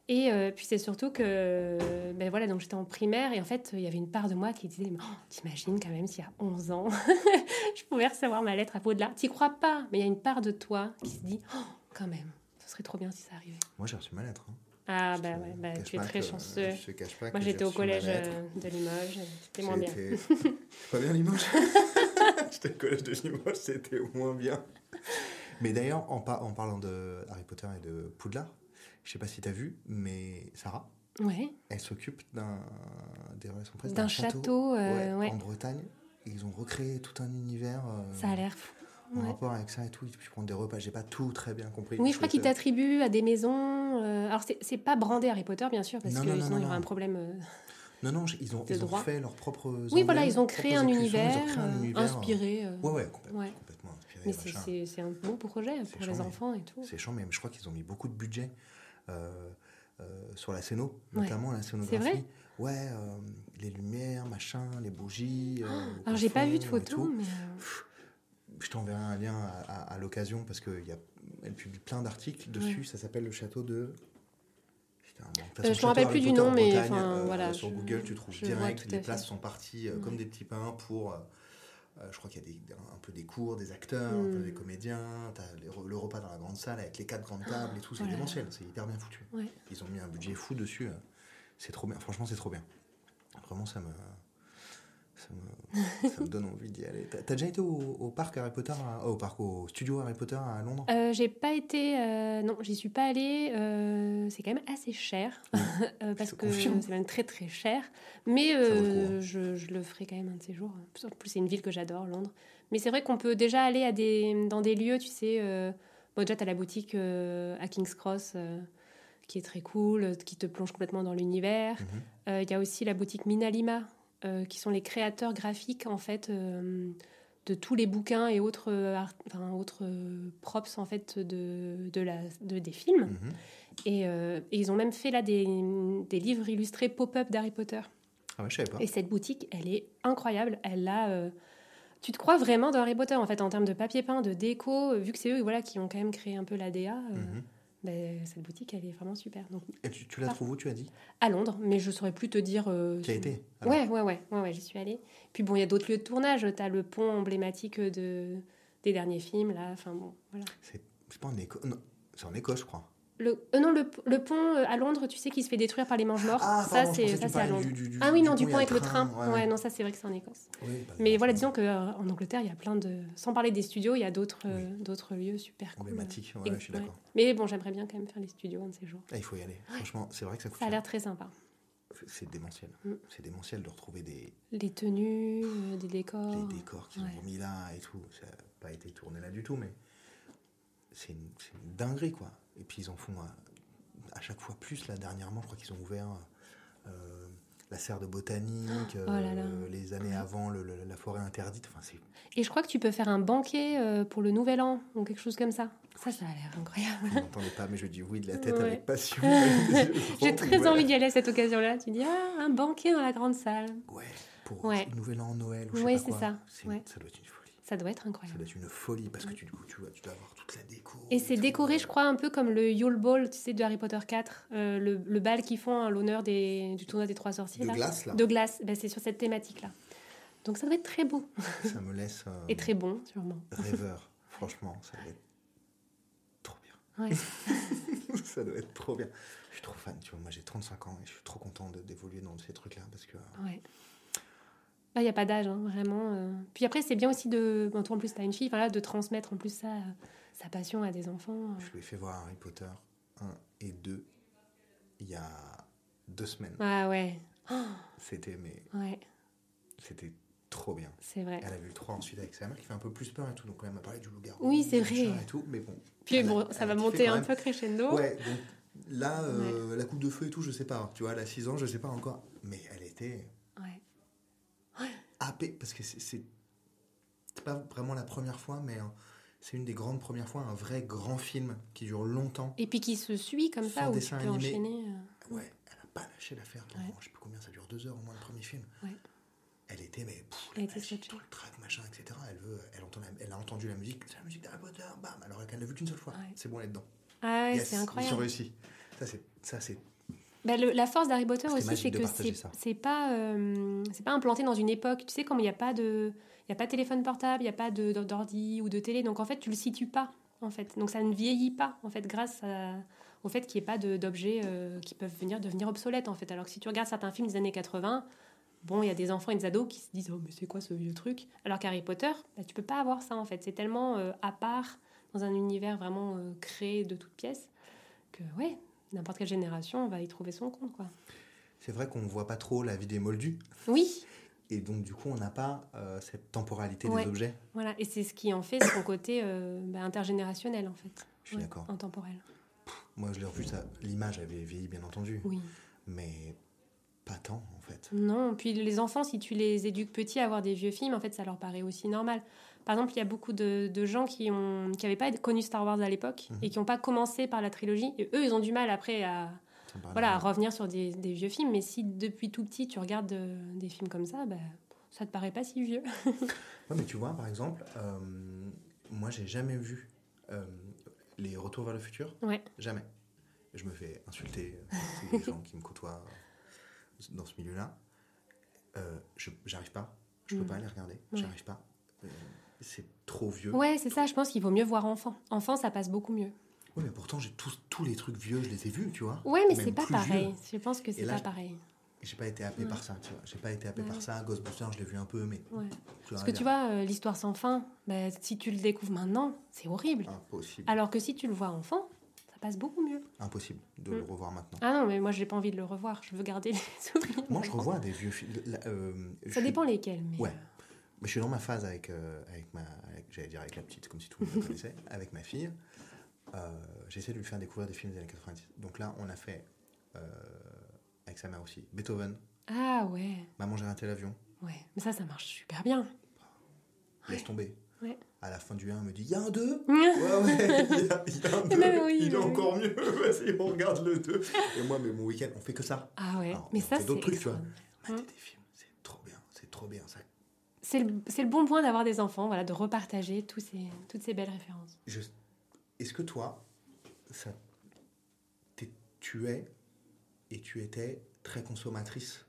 Et euh, puis c'est surtout que ben voilà, donc j'étais en primaire et en fait il y avait une part de moi qui disait oh, T'imagines quand même s'il y a 11 ans, je pouvais recevoir ma lettre à Poudlard. T'y crois pas, mais il y a une part de toi qui se dit Oh, quand même, ce serait trop bien si ça arrivait. Moi, j'ai reçu ma lettre. hein. Ah Je bah ouais, bah, tu es très que- chanceux. Je te cache pas Moi j'étais au collège euh, de Limoges, c'était moins bien. C'est pas bien Limoges J'étais au collège de Limoges, c'était moins bien. Mais d'ailleurs, en, par- en parlant de Harry Potter et de Poudlard, je sais pas si tu as vu, mais Sarah, Ouais. elle s'occupe d'un des relations presse D'un château, euh, ouais. en Bretagne. Ils ont recréé tout un univers euh, Ça a l'air fou. en rapport avec ça et tout. Ils prendre des repas. J'ai pas tout très bien compris. Oui, je crois qu'ils t'attribuent à des maisons. euh, alors, c'est- pas brandé Harry Potter, bien sûr, parce Non, que non, sinon non, il y aura un problème. Non, non, ils ont, ils ont fait leurs propres. Oui, voilà, ils ont créé un univers, ils ont créé un univers, inspiré. euh. Ouais, ouais, complètement, Ouais. complètement inspiré. Mais c'est- un beau projet pour les enfants et tout. C'est chiant, mais je crois qu'ils ont mis beaucoup de budget sur la scéno, Ouais. notamment la C'est scénographie. vrai Ouais, euh, les lumières, machin, les bougies. euh, au Alors, j'ai pas vu de photos, mais. euh, Je t'enverrai un lien à, à- à l'occasion parce qu'elle publie plein d'articles dessus. Ça s'appelle le château de. Putain, bon, de toute façon, Euh, je me château rappelle plus du nom, mais, Bretagne, enfin, euh, voilà, Sur je- Google, tu trouves direct. Les places sont parties euh, Ouais. comme des petits pains pour. Euh, je crois qu'il y a des, un peu des cours, des acteurs, un peu des comédiens. Les re- le repas dans la grande salle avec les quatre grandes tables et tout. C'est démentiel. C'est hyper bien foutu. Ouais. Ils ont mis un budget fou dessus. euh, C'est trop bien. Franchement, c'est trop bien. Vraiment, ça me. Ça me, ça me donne envie d'y aller. T'as t'as déjà été au, au parc Harry Potter, à- au parc, au studio Harry Potter à Londres? Euh, j'ai pas été. euh, non, j'y suis pas allée. euh, c'est quand même assez cher. euh, parce te que c'est même très très cher. Mais hein. je, je le ferai quand même un de ces jours. En plus, c'est une ville que j'adore, Londres. Mais c'est vrai qu'on peut déjà aller à des, dans des lieux, tu sais. Bon, déjà, tu as la boutique à King's Cross. qui est très cool, qui te plonge complètement dans l'univers. Mhm. Euh, Il y a aussi la boutique Minalima, euh, qui sont les créateurs graphiques en fait euh, de tous les bouquins et autres, euh, art- enfin, autres props en fait de, de la, de, des films. Mhm. Et, et ils ont même fait là des, des livres illustrés pop-up d'Harry Potter. Ah ouais, je savais pas. Et cette boutique, elle est incroyable. Elle a, tu te crois vraiment dans Harry Potter en fait en termes de papier peint, de déco, vu que c'est eux voilà qui ont quand même créé un peu l'ADA. euh, Mhm. Ben, cette boutique, elle est vraiment super. Donc Et tu, tu la trouves où, tu as dit? À Londres, mais je saurais plus te dire. euh, Tu as été Ouais, ouais, ouais, ouais, ouais, j'y suis allée. Puis bon, il y a d'autres lieux de tournage. Tu as le pont emblématique de, des derniers films, là. Enfin bon, voilà. C'est pas en Écosse c'est en Écosse, je crois. Le, euh, non, le, le pont euh, à Londres, tu sais, qui se fait détruire par les mange morts. Ah, ça, c'est à Londres. du- du- ah oui, non, du du pont, avec le train. train, Ouais, non, ça, c'est vrai que c'est en Écosse. Oui, bah, Mais voilà, disons qu'en Angleterre, il y a plein de. Sans parler des studios, il y a d'autres euh, d'autres lieux super cool. emblématique. Ouais, je suis ouais. d'accord. Mais bon, j'aimerais bien quand même faire les studios un de ces jours. Ah, il faut y aller. Franchement, c'est vrai que ça coûte Ça a l'air très sympa. C'est démentiel. Mm. C'est démentiel de retrouver des, Les tenues, des décors. les décors qu'ils ont remis là et tout. Ça n'a pas été tourné là du tout, mais c'est une dinguerie, quoi. Et puis ils en font à, chaque fois plus. Là, dernièrement, je crois qu'ils ont ouvert euh, la serre de botanique, Oh là là. euh, les années avant le- le- la forêt interdite. Enfin, Et je crois que tu peux faire un banquet euh, pour le nouvel an ou quelque chose comme ça. Ça, ça a l'air incroyable. Vous n'entendez pas, mais je dis oui de la tête Ouais. avec passion. J'ai très Voilà. envie d'y aller à cette occasion-là. Tu dis, ah, un banquet dans la grande salle. Ouais, pour Ouais. le nouvel an, Noël, ou je sais pas c'est quoi. ça. C'est- Ouais. Ça doit être une folie. Ça doit être Ça incroyable. doit être une folie parce que tu, du coup, tu, vois, tu dois avoir toute la déco. Et c'est décoré, je crois, un peu comme le Yule Ball, tu sais, de Harry Potter 4, euh, le, le bal qu'ils font à l'honneur des- du tournoi des trois sorciers. De là. glace, là. De glace, Ben, c'est sur cette thématique-là. Donc ça doit être très beau Ça me laisse euh, et très bon, sûrement. rêveur. Franchement, ça va être trop bien. Ouais. ça doit être trop bien. Je suis trop fan, tu vois. Moi, j'ai 35 ans et je suis trop content d'évoluer dans ces trucs-là parce que. euh, Ouais. Il n'y a pas d'âge, hein, vraiment. euh. Puis après, c'est bien aussi de. Bon, toi, en plus, tu as une fille, voilà, de transmettre en plus ça, euh, sa passion à des enfants. Je lui ai fait voir Harry Potter 1 et 2 il y a deux semaines. Ah ouais, C'était mais ouais, c'était trop bien. c'est vrai. Elle a vu le 3 ensuite avec sa mère qui fait un peu plus peur et tout. Donc elle m'a parlé du loup-garou. Oui, c'est vrai. Et tout, mais bon. Puis elle bon, ça va monter un peu crescendo. Ouais, donc là, euh, la coupe de feu et tout, je sais pas. Tu vois, elle a 6 ans, je sais pas encore. Mais elle était Happée parce que c'est- pas vraiment la première fois, mais euh, c'est une des grandes premières fois, un vrai grand film qui dure longtemps. Et puis qui se suit comme ça, où tu dessin peux animé. enchaîner. euh. Ouais, elle a pas lâché l'affaire. Ouais. Je sais plus combien ça dure, deux heures au moins le premier film. Ouais. Elle était, mais pff, Elle était magie, tout le track, machin, etc. Elle, veut, elle, entend la- elle a entendu la musique, c'est la musique d'Harry Potter, bam, alors qu'elle l'a vu qu'une seule fois. Ouais. C'est bon, elle est dedans. Ah ouais, Yes, c'est Ils ont incroyable. réussi. Ça, c'est, ça, c'est Bah, le- la force d'Harry Potter aussi, c'est que c'est pas, euh, c'est pas implanté dans une époque. Tu sais, comme il n'y a pas de, il y a pas de téléphone portable, il n'y a pas d'ordi ou de télé, donc en fait, tu le situes pas, en fait. Donc ça ne vieillit pas, en fait, grâce à- au fait qu'il n'y ait pas d'objets euh, qui peuvent venir devenir obsolètes, en fait. Alors que si tu regardes certains films des années 80, bon, il y a des enfants et des ados qui se disent, oh mais c'est quoi ce vieux truc? Alors qu'Harry Potter, bah, tu peux pas avoir ça, en fait. C'est tellement euh, à part dans un univers vraiment euh, créé de toutes pièces que ouais, n'importe quelle génération va y trouver son compte, quoi. C'est vrai qu'on ne voit pas trop la vie des moldus. Oui, Et donc, du coup, on n'a pas euh, cette temporalité Ouais. des objets. voilà, et c'est ce qui en fait son côté euh, bah, intergénérationnel en fait. Je suis Ouais, d'accord. Intemporel. Moi, je l'ai revu, ça. L'image avait vieilli, bien entendu. Oui. Mais pas tant, en fait. Non, puis les enfants, si tu les éduques petits à voir des vieux films, en fait, ça leur paraît aussi normal. Par exemple, il y a beaucoup de, de gens qui ont qui n'avaient pas connu Star Wars à l'époque Mhm. et qui n'ont pas commencé par la trilogie. Et eux, ils ont du mal après à, me paraît voilà, à revenir sur des, des vieux films. Mais si depuis tout petit, tu regardes des films comme ça, bah, ça te paraît pas si vieux. Ouais, mais tu vois, par exemple, euh, moi, j'ai jamais vu euh, les Retours vers le futur. Ouais. Jamais. Je me fais insulter euh, les gens qui me côtoient dans ce milieu-là. Euh, je J'arrive pas. Je peux Mm. pas les regarder. Ouais. J'arrive pas. C'est trop vieux. Ouais, c'est ça. Je pense qu'il vaut mieux voir enfant. Enfant, ça passe beaucoup mieux. Oui, mais pourtant, j'ai tous, tous les trucs vieux, je les ai vus, tu vois. Ouais, mais c'est pas pareil. vieux. Je pense que c'est pas pareil. J'ai pas été happé Ouais. par ça, tu vois. J'ai pas été happé Ouais. par ça. Ghostbusters, je l'ai vu un peu, mais. Ouais. Parce que tu vois, euh, l'histoire sans fin, bah, si tu le découvres maintenant, c'est horrible. Impossible. Alors que si tu le vois enfant, ça passe beaucoup mieux. Impossible de Mm. le revoir maintenant. Ah non, mais moi, j'ai pas envie de le revoir. Je veux garder les souvenirs. Moi, je revois des vieux films. euh, Ça dépend lesquels. Mais Ouais. euh, Mais je suis dans ma phase avec, euh, avec ma. J'allais dire avec la petite, comme si tout le monde la connaissait. Avec ma fille. Euh, J'essaie de lui faire découvrir des films des années 90. Donc là, on a fait. euh, avec sa mère aussi. Beethoven. Ah ouais, Maman, j'ai raté l'avion. ouais. Mais ça, ça marche super bien. Laisse tomber. Ouais. À la fin du 1, elle me dit Il y a un 2 Ouais, Ouais, il y a, il y a un 2. Mais oui, il est oui, encore mieux. Vas-y, on regarde le 2. Et moi, mais mon week-end, on fait que ça. Ah ouais, Alors, mais on ça, c'est d'autres trucs, tu vois. Mater Mm. des films, c'est trop bien. C'est trop bien. Ça, C'est le, le bon point d'avoir des enfants, voilà, de repartager tous ces, toutes ces belles références. Est-ce que toi, ça, tu es et tu étais très consommatrice,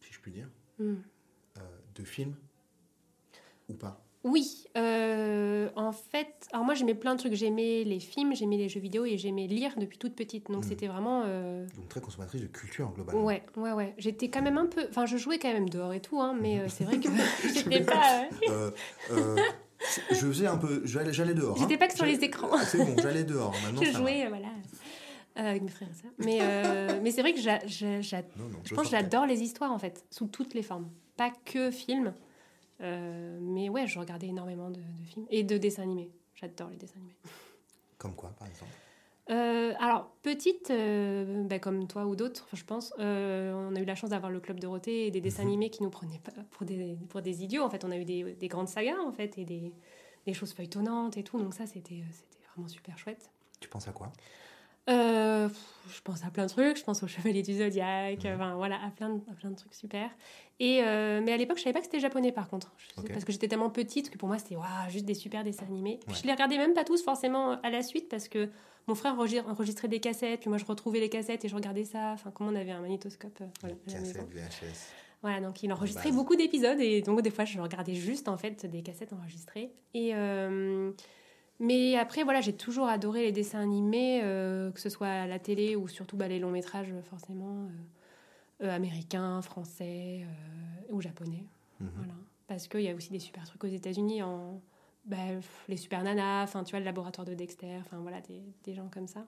si je puis dire, Hmm. euh, de films ou pas? Oui, euh, en fait, alors moi j'aimais plein de trucs. J'aimais les films, j'aimais les jeux vidéo et j'aimais lire depuis toute petite. Donc Mhm. c'était vraiment. euh, Donc très consommatrice de culture globalement. Ouais, ouais, ouais. J'étais quand même un peu. Enfin, je jouais quand même dehors et tout, hein, mais euh, c'est vrai que j'étais pas. euh, Euh, euh, je faisais un peu, j'allais, j'allais dehors. J'étais hein. pas que sur les écrans. C'est bon, j'allais dehors. Maintenant, je ça jouais, voilà, euh, avec mes frères et sœurs. Mais, euh, mais c'est vrai que j'a- Non, non, je je pense que sortais. j'adore les histoires en fait, sous toutes les formes. Pas que films, euh, mais ouais, je regardais énormément de, de films et de dessins animés. J'adore les dessins animés. Comme quoi, par exemple Euh, alors, petite, euh, bah, comme toi ou d'autres, je pense, on a eu la chance d'avoir le Club Dorothée et des dessins Mhm. animés qui nous prenaient pas pour des, pour des idiots. En fait, on a eu des, des grandes sagas, en fait, et des, des choses feuilletonnantes et tout. Donc ça, c'était c'était vraiment super chouette. Tu penses à quoi? Euh, je pense à plein de trucs. Je pense au Chevalier du Zodiaque. Mhm. Enfin, voilà, à plein, de, à plein de trucs super. Et, euh, mais à l'époque, je savais pas que c'était japonais, par contre. Je. Parce que j'étais tellement petite que pour moi, c'était waouh, juste des super dessins animés. Puis Ouais. je les regardais même pas tous forcément à la suite parce que mon frère enregistrait des cassettes. Puis moi, je retrouvais les cassettes et je regardais ça. Enfin, comme on avait un magnétoscope euh, voilà. Cassette, VHS. Voilà, donc il enregistrait base. beaucoup d'épisodes et donc des fois je regardais juste en fait des cassettes enregistrées. Et, Mais après, voilà, j'ai toujours adoré les dessins animés, euh, que ce soit à la télé ou surtout bah, les longs métrages, forcément, euh, euh, américains, français ou japonais. Mhm. Voilà. Parce qu'il y a aussi des super trucs aux États-Unis, en, bah, les super nanas, enfin, tu vois, le laboratoire de Dexter, enfin, voilà, des, des gens comme ça.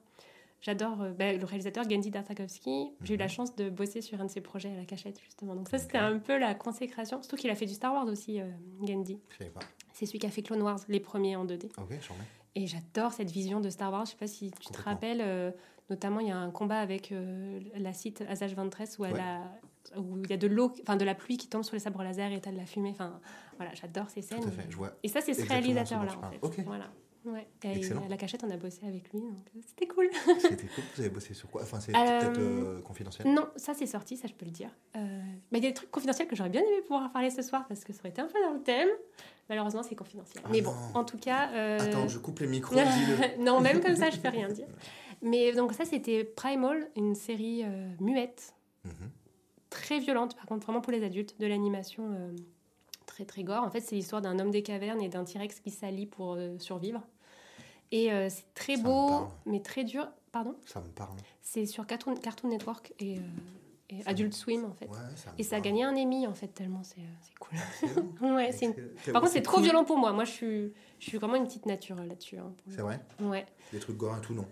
J'adore euh, bah, le réalisateur Gendy Tartakovsky. J'ai eu la Mhm. chance de bosser sur un de ses projets à la cachette, justement. Donc, ça, c'était un peu la consécration. Surtout qu'il a fait du Star Wars aussi, euh, Gendy. Je savais pas. C'est celui qui a fait Clone Wars, les premiers en 2D. Ok, j'en mets. Et j'adore cette vision de Star Wars. Je sais pas si tu te rappelles, euh, notamment il y a un combat avec euh, la site Asajj Ventress où, elle Ouais. a- où il y a de l'eau, enfin de la pluie qui tombe sur les sabres laser et t'as de la fumée. Enfin voilà, j'adore ces scènes. Tout à fait. Je vois. Et ça, c'est ce réalisateur-là en fait. Ok. Voilà. Ouais. Et Excellent. à la cachette, on a bossé avec lui, donc euh, c'était cool. C'était cool. Vous avez bossé sur quoi? Enfin, c'est Euh, peut-être euh, confidentiel. Non, ça c'est sorti, ça je peux le dire. Euh, mais il y a des trucs confidentiels que j'aurais bien aimé pouvoir parler ce soir parce que ça aurait été un peu dans le thème. Malheureusement, c'est confidentiel. Ah mais bon, non. en tout cas. euh, Attends, je coupe les micros. non, même comme ça, je peux rien dire. Mais donc ça, c'était Primal, une série euh, muette, Mhm. très violente, par contre, vraiment pour les adultes, de l'animation euh, très très gore. En fait, c'est l'histoire d'un homme des cavernes et d'un T-Rex qui s'allie pour euh, survivre. Et euh, c'est très Ça beau, mais très dur. Pardon? Ça me parle. C'est sur Cartoon, Cartoon Network et, euh, et Adult Swim, en fait. Ouais, ça me Et ça a gagné un Emmy, en fait, tellement c'est euh, cool. Excellent. ouais, une-. Par contre, c'est trop cool. violent pour moi. Moi, je suis, je suis vraiment une petite nature là-dessus. hein, C'est vrai. Ouais. Des trucs gore et tout, non.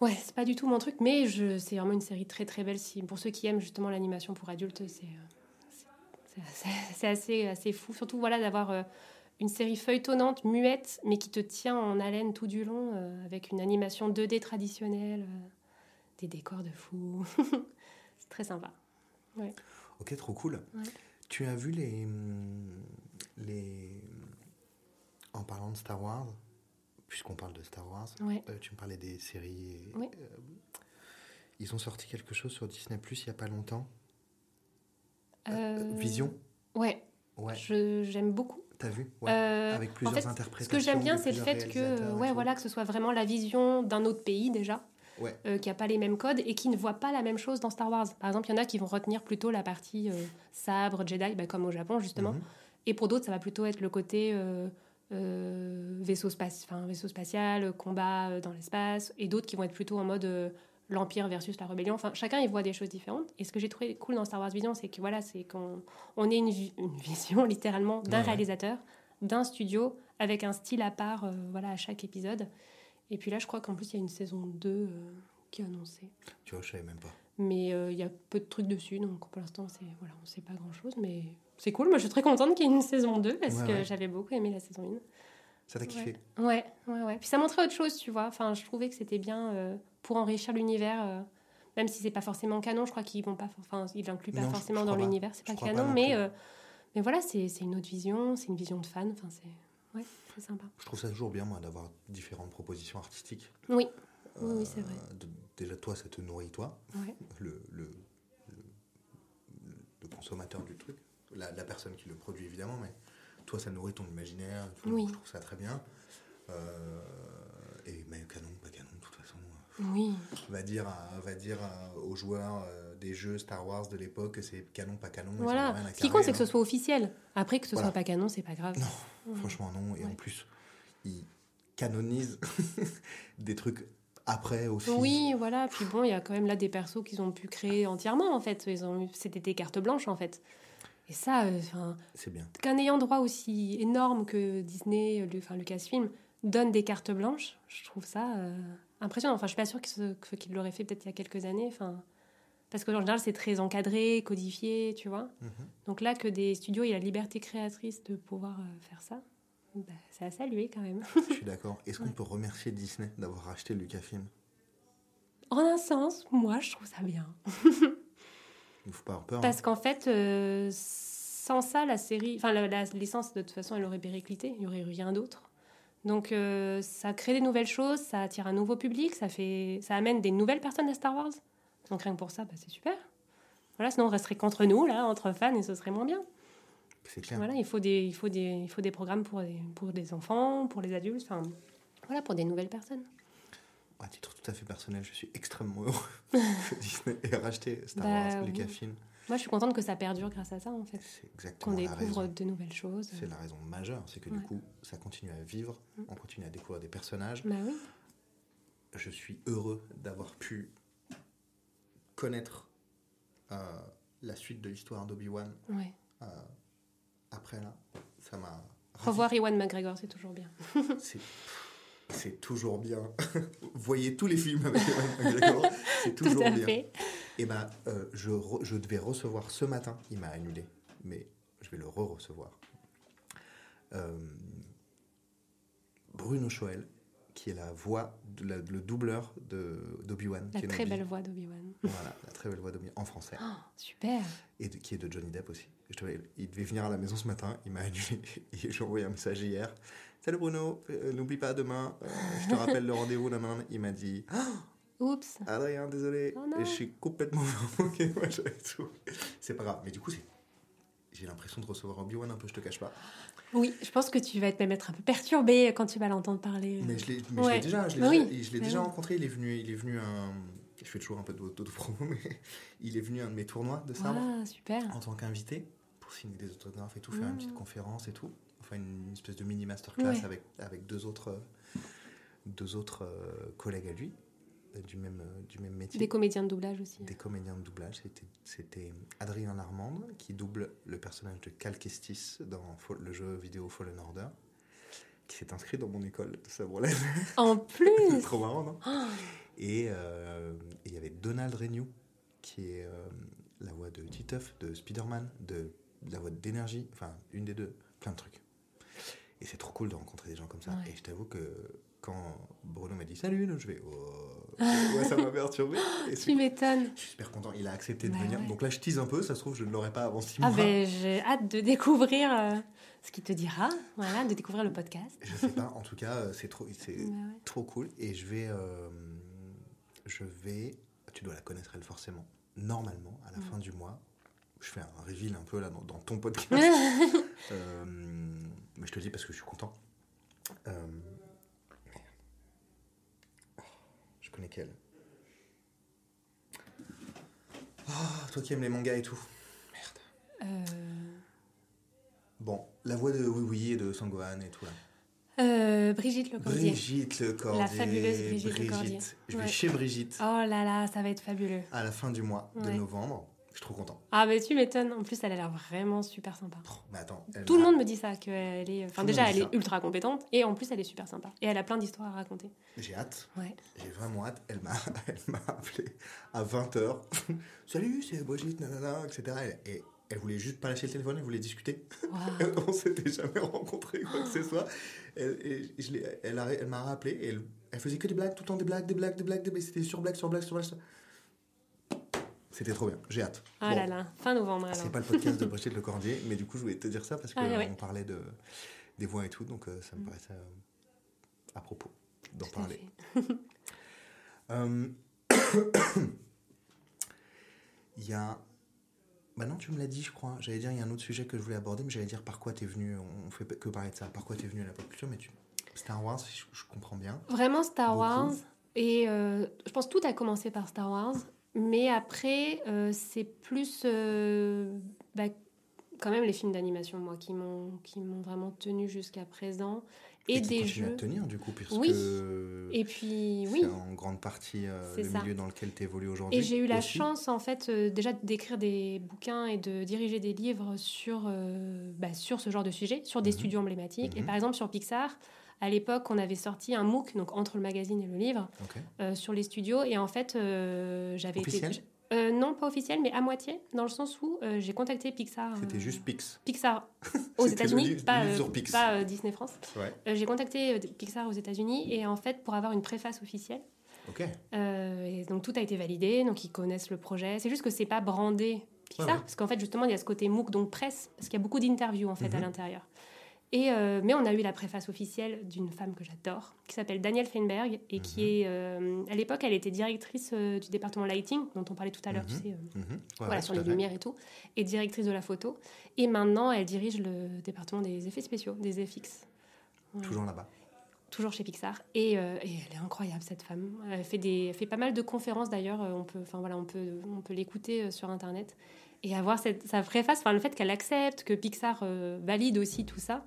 Ouais, c'est pas du tout mon truc, mais je, c'est vraiment une série très très belle. Si, pour ceux qui aiment justement l'animation pour adultes, c'est, assez, c'est assez, assez fou. Surtout voilà, d'avoir euh, une série feuilletonnante, muette, mais qui te tient en haleine tout du long, euh, avec une animation 2D traditionnelle, euh, des décors de fou. c'est très sympa. Ok, trop cool. Ouais. Tu as vu les. hum, les... En parlant de Star Wars, puisqu'on parle de Star Wars, Ouais. euh, tu me parlais des séries. et, ils ont sorti quelque chose sur Disney Plus il n'y a pas longtemps. Vision Ouais, Ouais, j'aime beaucoup. T'as vu Ouais. Euh, Avec en plusieurs fait, interprétations. Ce que j'aime bien, c'est le fait que, ouais, voilà, que ce soit vraiment la vision d'un autre pays déjà, Ouais. euh, qui n'a pas les mêmes codes et qui ne voit pas la même chose dans Star Wars. Par exemple, il y en a qui vont retenir plutôt la partie euh, sabre, Jedi, bah, comme au Japon justement. Mhm. Et pour d'autres, ça va plutôt être le côté vaisseau, spatial, combat dans l'espace. Et d'autres qui vont être plutôt en mode l'Empire versus la rébellion. Enfin, chacun, il voit des choses différentes. Et ce que j'ai trouvé cool dans Star Wars Vision, c'est que voilà, c'est qu'on on ait une, vi- une vision littéralement d'un Ouais, ouais. réalisateur, d'un studio, avec un style à part euh, voilà, à chaque épisode. Et puis là, je crois qu'en plus, il y a une saison 2 euh, qui est annoncée. Tu vois, je savais même pas. Mais euh, il y a peu de trucs dessus, donc pour l'instant, voilà, on sait pas grand chose, mais c'est cool. Moi, je suis très contente qu'il y ait une saison 2 parce Ouais, que ouais. j'avais beaucoup aimé la saison Ça t'a 1. kiffé Ouais, ouais, ouais. Puis ça montrait autre chose, tu vois. Enfin, je trouvais que c'était bien pour enrichir l'univers, euh, même si c'est pas forcément canon. Je crois qu'ils vont pas, enfin, ils l'incluent pas Non, forcément je dans l'univers. C'est pas canon, non mais euh, mais voilà, c'est une autre vision, c'est une vision de fan. Enfin, c'est ouais, sympa. Je trouve ça toujours bien, moi, d'avoir différentes propositions artistiques. Oui, Oui, oui, c'est vrai. Euh, de- déjà, toi, ça te nourrit, toi, ouais, le, le, le, le consommateur du truc, la, la personne qui le produit, évidemment, mais toi, ça nourrit ton imaginaire. tout, Oui. Je trouve ça très bien. Euh, et mais canon, pas canon, de toute euh, oui, Va dire, à- va dire à- aux joueurs euh, des jeux Star Wars de l'époque que c'est canon, pas canon. voilà. rien à Ce qui compte, c'est que hein. ce soit officiel. Après, que ce Voilà. soit pas canon, c'est pas grave. Non. Franchement, non. Et en plus, ils canonisent des trucs après aussi. Oui, voilà. Puis bon, il y a quand même là des persos qu'ils ont pu créer entièrement, en fait. Ils ont, c'était des cartes blanches, en fait. Et ça, euh, C'est bien. qu'un ayant droit aussi énorme que Disney, enfin Lucasfilm, donne des cartes blanches, je trouve ça euh, impressionnant. Enfin, je suis pas sûre qu'ils se- qu'ils l'auraient fait peut-être il y a quelques années. Enfin, parce qu'en général, c'est très encadré, codifié, tu vois. Mhm. Donc là, que des studios aient la liberté créatrice de pouvoir euh, faire ça, bah, c'est à saluer quand même. Je suis d'accord. Est-ce qu'on Ouais. peut remercier Disney d'avoir racheté Lucasfilm? En un sens, moi, je trouve ça bien. Il ne faut pas avoir peur. Parce hein. qu'en fait, euh, sans ça, la série, enfin la, la licence de toute façon, elle aurait périclité. Il y aurait rien d'autre. Donc euh, ça crée des nouvelles choses, ça attire un nouveau public, ça fait, ça amène des nouvelles personnes à Star Wars. Donc rien que pour ça, bah, c'est super. Voilà, sinon on resterait qu'entre nous là, entre fans, et ce serait moins bien. C'est clair. Voilà, il faut des, il faut des, il faut des programmes pour des, pour des enfants, pour les adultes, enfin voilà, pour des nouvelles personnes. À titre tout à fait personnel, je suis extrêmement heureux que Disney ait racheté Star Bah, Wars, oui. Moi, je suis contente que ça perdure grâce à ça, en fait. C'est exactement Qu'on découvre de nouvelles choses. C'est la raison majeure, c'est que du coup, ça continue à vivre, Mm. on continue à découvrir des personnages. Bah oui. Je suis heureux d'avoir pu connaître euh, la suite de l'histoire d'Obi-Wan Ouais. euh, après là. Ça m'a. Revoir Ewan McGregor, c'est toujours bien. C'est- C'est toujours bien. Voyez tous les films avec McGregor, c'est Tout toujours à bien. fait. Et ben, euh, je, re- je devais recevoir ce matin, il m'a annulé, mais je vais le re-recevoir. Euh, Bruno Choel, qui est la voix, de la- le doubleur de- d'Obi-Wan. La très belle voix d'Obi-Wan. Voilà, la très belle voix d'Obi-Wan en français. Oh, super. Et de- qui est de Johnny Depp aussi. Je il devait venir à la maison ce matin, il m'a annulé. Et j'ai envoyé un message hier. Salut Bruno, euh, n'oublie pas demain, euh, je te rappelle le rendez-vous demain. Il m'a dit Oups. Adrien, désolé, Oh je suis complètement ok, moi j'avais tout. C'est pas grave, mais du coup, c'est- j'ai l'impression de recevoir Obi-Wan un peu, je te cache pas. Oui, je pense que tu vas être même être un peu perturbé quand tu vas l'entendre parler. Mais je l'ai Ouais. déjà, je l'ai Bah déjà, oui. Bah déjà rencontré. Il est venu, il est venu un. Je fais toujours un peu d'auto-promo, mais il est venu à un de mes tournois de sabre Ah, super. en tant qu'invité pour signer des autographes et tout, faire une petite conférence et tout. Une espèce de mini masterclass Ouais. avec, avec deux autres, euh, deux autres euh, collègues à lui, euh, du même, du même métier. Des comédiens de doublage aussi. des comédiens de doublage. C'était, Adrien Larmande qui double le personnage de Cal Kestis dans le jeu vidéo Fallen Order, qui s'est inscrit dans mon école de sabre. En plus C'est trop marrant, non? Et et il y avait Donald Renew, qui est euh, la voix de Titeuf, de Spider-Man, de, de la voix d'énergie, enfin une des deux, plein de trucs. Et c'est trop cool de rencontrer des gens comme ça. Ouais. Et je t'avoue que quand Bruno m'a dit salut, je vais, oh, ouais, ça m'a perturbé. Et Tu m'étonnes. je suis super content, il a accepté de Bah venir. ouais. Donc là, je tease un peu, ça se trouve, je ne l'aurais pas avant six Ah mois. ben, j'ai hâte de découvrir euh, ce qu'il te dira. Voilà, de découvrir le podcast. Je sais pas, en tout cas, euh, c'est trop, c'est Bah ouais. trop cool. Et je vais, euh, je vais, tu dois la connaître elle forcément. Normalement, à la Mm. fin du mois, je fais un reveal un peu là dans, dans ton podcast. Euh, mais je te le dis parce que je suis content. Euh, je connais qu'elle. Ah, toi qui aimes les mangas et tout. Euh, Bon, la voix de Oui Oui et de Sangohan et tout là. euh, Brigitte Lecordier. Brigitte Lecordier. La fabuleuse Brigitte Lecordier. Je vais Ouais. chez Brigitte Oh là là, ça va être fabuleux. à la fin du mois de novembre. Je suis trop content. Ah ben tu m'étonnes. En plus, elle a l'air vraiment super sympa. Mais attends, Tout le monde me dit ça, qu'elle est... Enfin déjà, elle est ça. ultra compétente et en plus, elle est super sympa. Et elle a plein d'histoires à raconter. J'ai hâte. Ouais. J'ai vraiment hâte. Elle m'a, elle m'a appelé à 20h. Salut, c'est Brigitte, nanana, etc. Et, elle voulait juste pas lâcher le téléphone, elle voulait discuter. Waouh. On s'était jamais rencontrés, quoi que ce soit. Elle, et je elle, elle m'a rappelé et elle, elle faisait que des blagues, tout le temps des blagues, des blagues, des blagues, des blagues. C'était sur blague, sur blague, sur blague. sur- C'était trop bien. J'ai hâte. Ah Bon, là là, fin novembre alors. C'est pas le podcast de Brigitte Le Cordier, mais du coup, je voulais te dire ça parce qu'on Ah, ouais. parlait de, des voix et tout, donc euh, ça me paraissait euh, à propos d'en parler. Euh, Il y a. Bah non, tu me l'as dit, je crois. J'allais dire, il y a un autre sujet que je voulais aborder, mais j'allais dire par quoi t'es venu. On fait que parler de ça. Par quoi t'es venu à la pop culture, mais tu. Star Wars, je, je comprends bien. Vraiment Star Beaucoup. Wars. Et euh, je pense que tout a commencé par Star Wars. Mais après, euh, c'est plus euh, bah, quand même les films d'animation, moi, qui m'ont qui m'ont vraiment tenu jusqu'à présent. Et, qui des jeux. à tenir, du coup, puisque. Oui. Et puis, oui. C'est en grande partie euh, le ça. milieu dans lequel tu évolues aujourd'hui. Et j'ai eu la aussi. chance, en fait, euh, déjà d'écrire des bouquins et de diriger des livres sur, bah, sur ce genre de sujet, sur des Mhm. studios emblématiques. Et Mhm. par exemple, sur Pixar, à l'époque, on avait sorti un MOOC, donc entre le magazine et le livre, euh, sur les studios. Et en fait, euh, j'avais Officiel été. Euh, non, pas officiel, mais à moitié, dans le sens où euh, j'ai contacté Pixar. C'était juste Pix. Pixar aux États-Unis, pas, Pix. Disney France. Ouais. J'ai contacté Pixar aux États-Unis et en fait, pour avoir une préface officielle. Ok. Euh, et donc tout a été validé, donc ils connaissent le projet. C'est juste que c'est pas brandé Pixar, Ouais, ouais. parce qu'en fait justement il y a ce côté MOOC, donc presse, parce qu'il y a beaucoup d'interviews en fait à Mhm. l'intérieur. Et euh, mais on a eu la préface officielle d'une femme que j'adore, qui s'appelle Danielle Feinberg et qui Mhm. est euh, à l'époque elle était directrice euh, du département lighting dont on parlait tout à l'heure, tu Mhm. sais. euh, Mhm. Ouais, voilà, ouais, sur les lumières et tout, et directrice de la photo. Et maintenant, elle dirige le département des effets spéciaux, des FX. Toujours là-bas. toujours chez Pixar et, euh, et elle est incroyable cette femme elle fait des elle fait pas mal de conférences d'ailleurs on peut enfin voilà on peut on peut l'écouter sur internet et avoir cette, sa vraie face, enfin, le fait qu'elle accepte, que Pixar euh, valide aussi tout ça,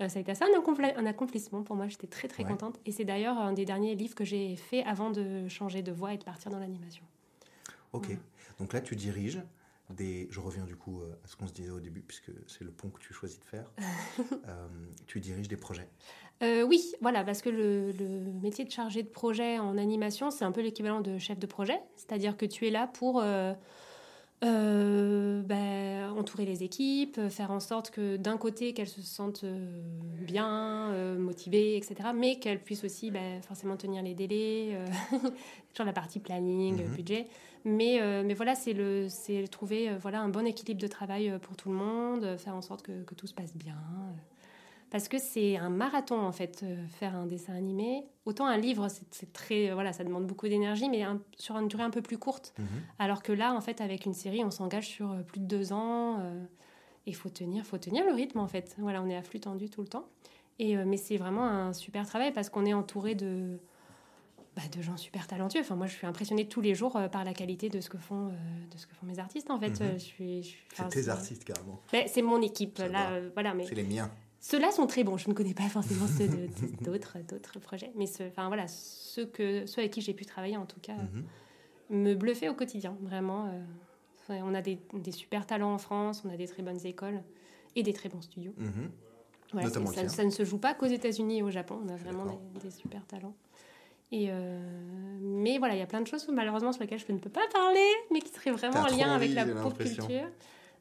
euh, ça a été assez un, un accomplissement pour moi. J'étais très très contente. Et c'est d'ailleurs un des derniers livres que j'ai fait avant de changer de voie et de partir dans l'animation. Ok. Donc là, tu diriges des. Je reviens du coup euh, à ce qu'on se disait au début, puisque c'est le pont que tu choisis de faire. tu diriges des projets. oui, voilà, parce que le, le, métier de chargé de projet en animation, c'est un peu l'équivalent de chef de projet. C'est-à-dire que tu es là pour euh, ben, entourer les équipes, faire en sorte que d'un côté qu'elles se sentent euh, bien, euh, motivées, etc., mais qu'elles puissent aussi ben, forcément tenir les délais, sur la partie planning, mhm. budget. Mais, mais voilà, c'est le, trouver voilà, un bon équilibre de travail pour tout le monde, faire en sorte que, que tout se passe bien parce que c'est un marathon en fait euh, faire un dessin animé. Autant un livre, c'est très voilà, ça demande beaucoup d'énergie, mais sur une durée un peu plus courte. Mhm. Alors que là, en fait, avec une série, on s'engage sur euh, plus de deux ans. Euh, et il faut tenir, faut tenir le rythme en fait. Voilà, on est à flux tendu tout le temps. Et mais c'est vraiment un super travail parce qu'on est entouré de bah, de gens super talentueux. Enfin, moi, je suis impressionnée tous les jours par la qualité de ce que font, de ce que font mes artistes. En fait, mhm. je suis. c'est tes artistes carrément. c'est mon équipe là, voilà. Mais c'est les miens. Ceux-là sont très bons. Je ne connais pas forcément ceux d'autres d'autres projets, mais enfin voilà, ceux que ceux avec qui j'ai pu travailler en tout cas mhm. me bluffaient au quotidien. Vraiment, euh, on a des, des, super talents en France, on a des très bonnes écoles et des très bons studios. Mhm. ça, ça, ne se joue pas qu'aux États-Unis et au Japon. On a vraiment des, super talents. Et euh, mais voilà, il y a plein de choses malheureusement sur lesquelles je ne peux pas parler, mais qui seraient vraiment en lien avec la pop culture.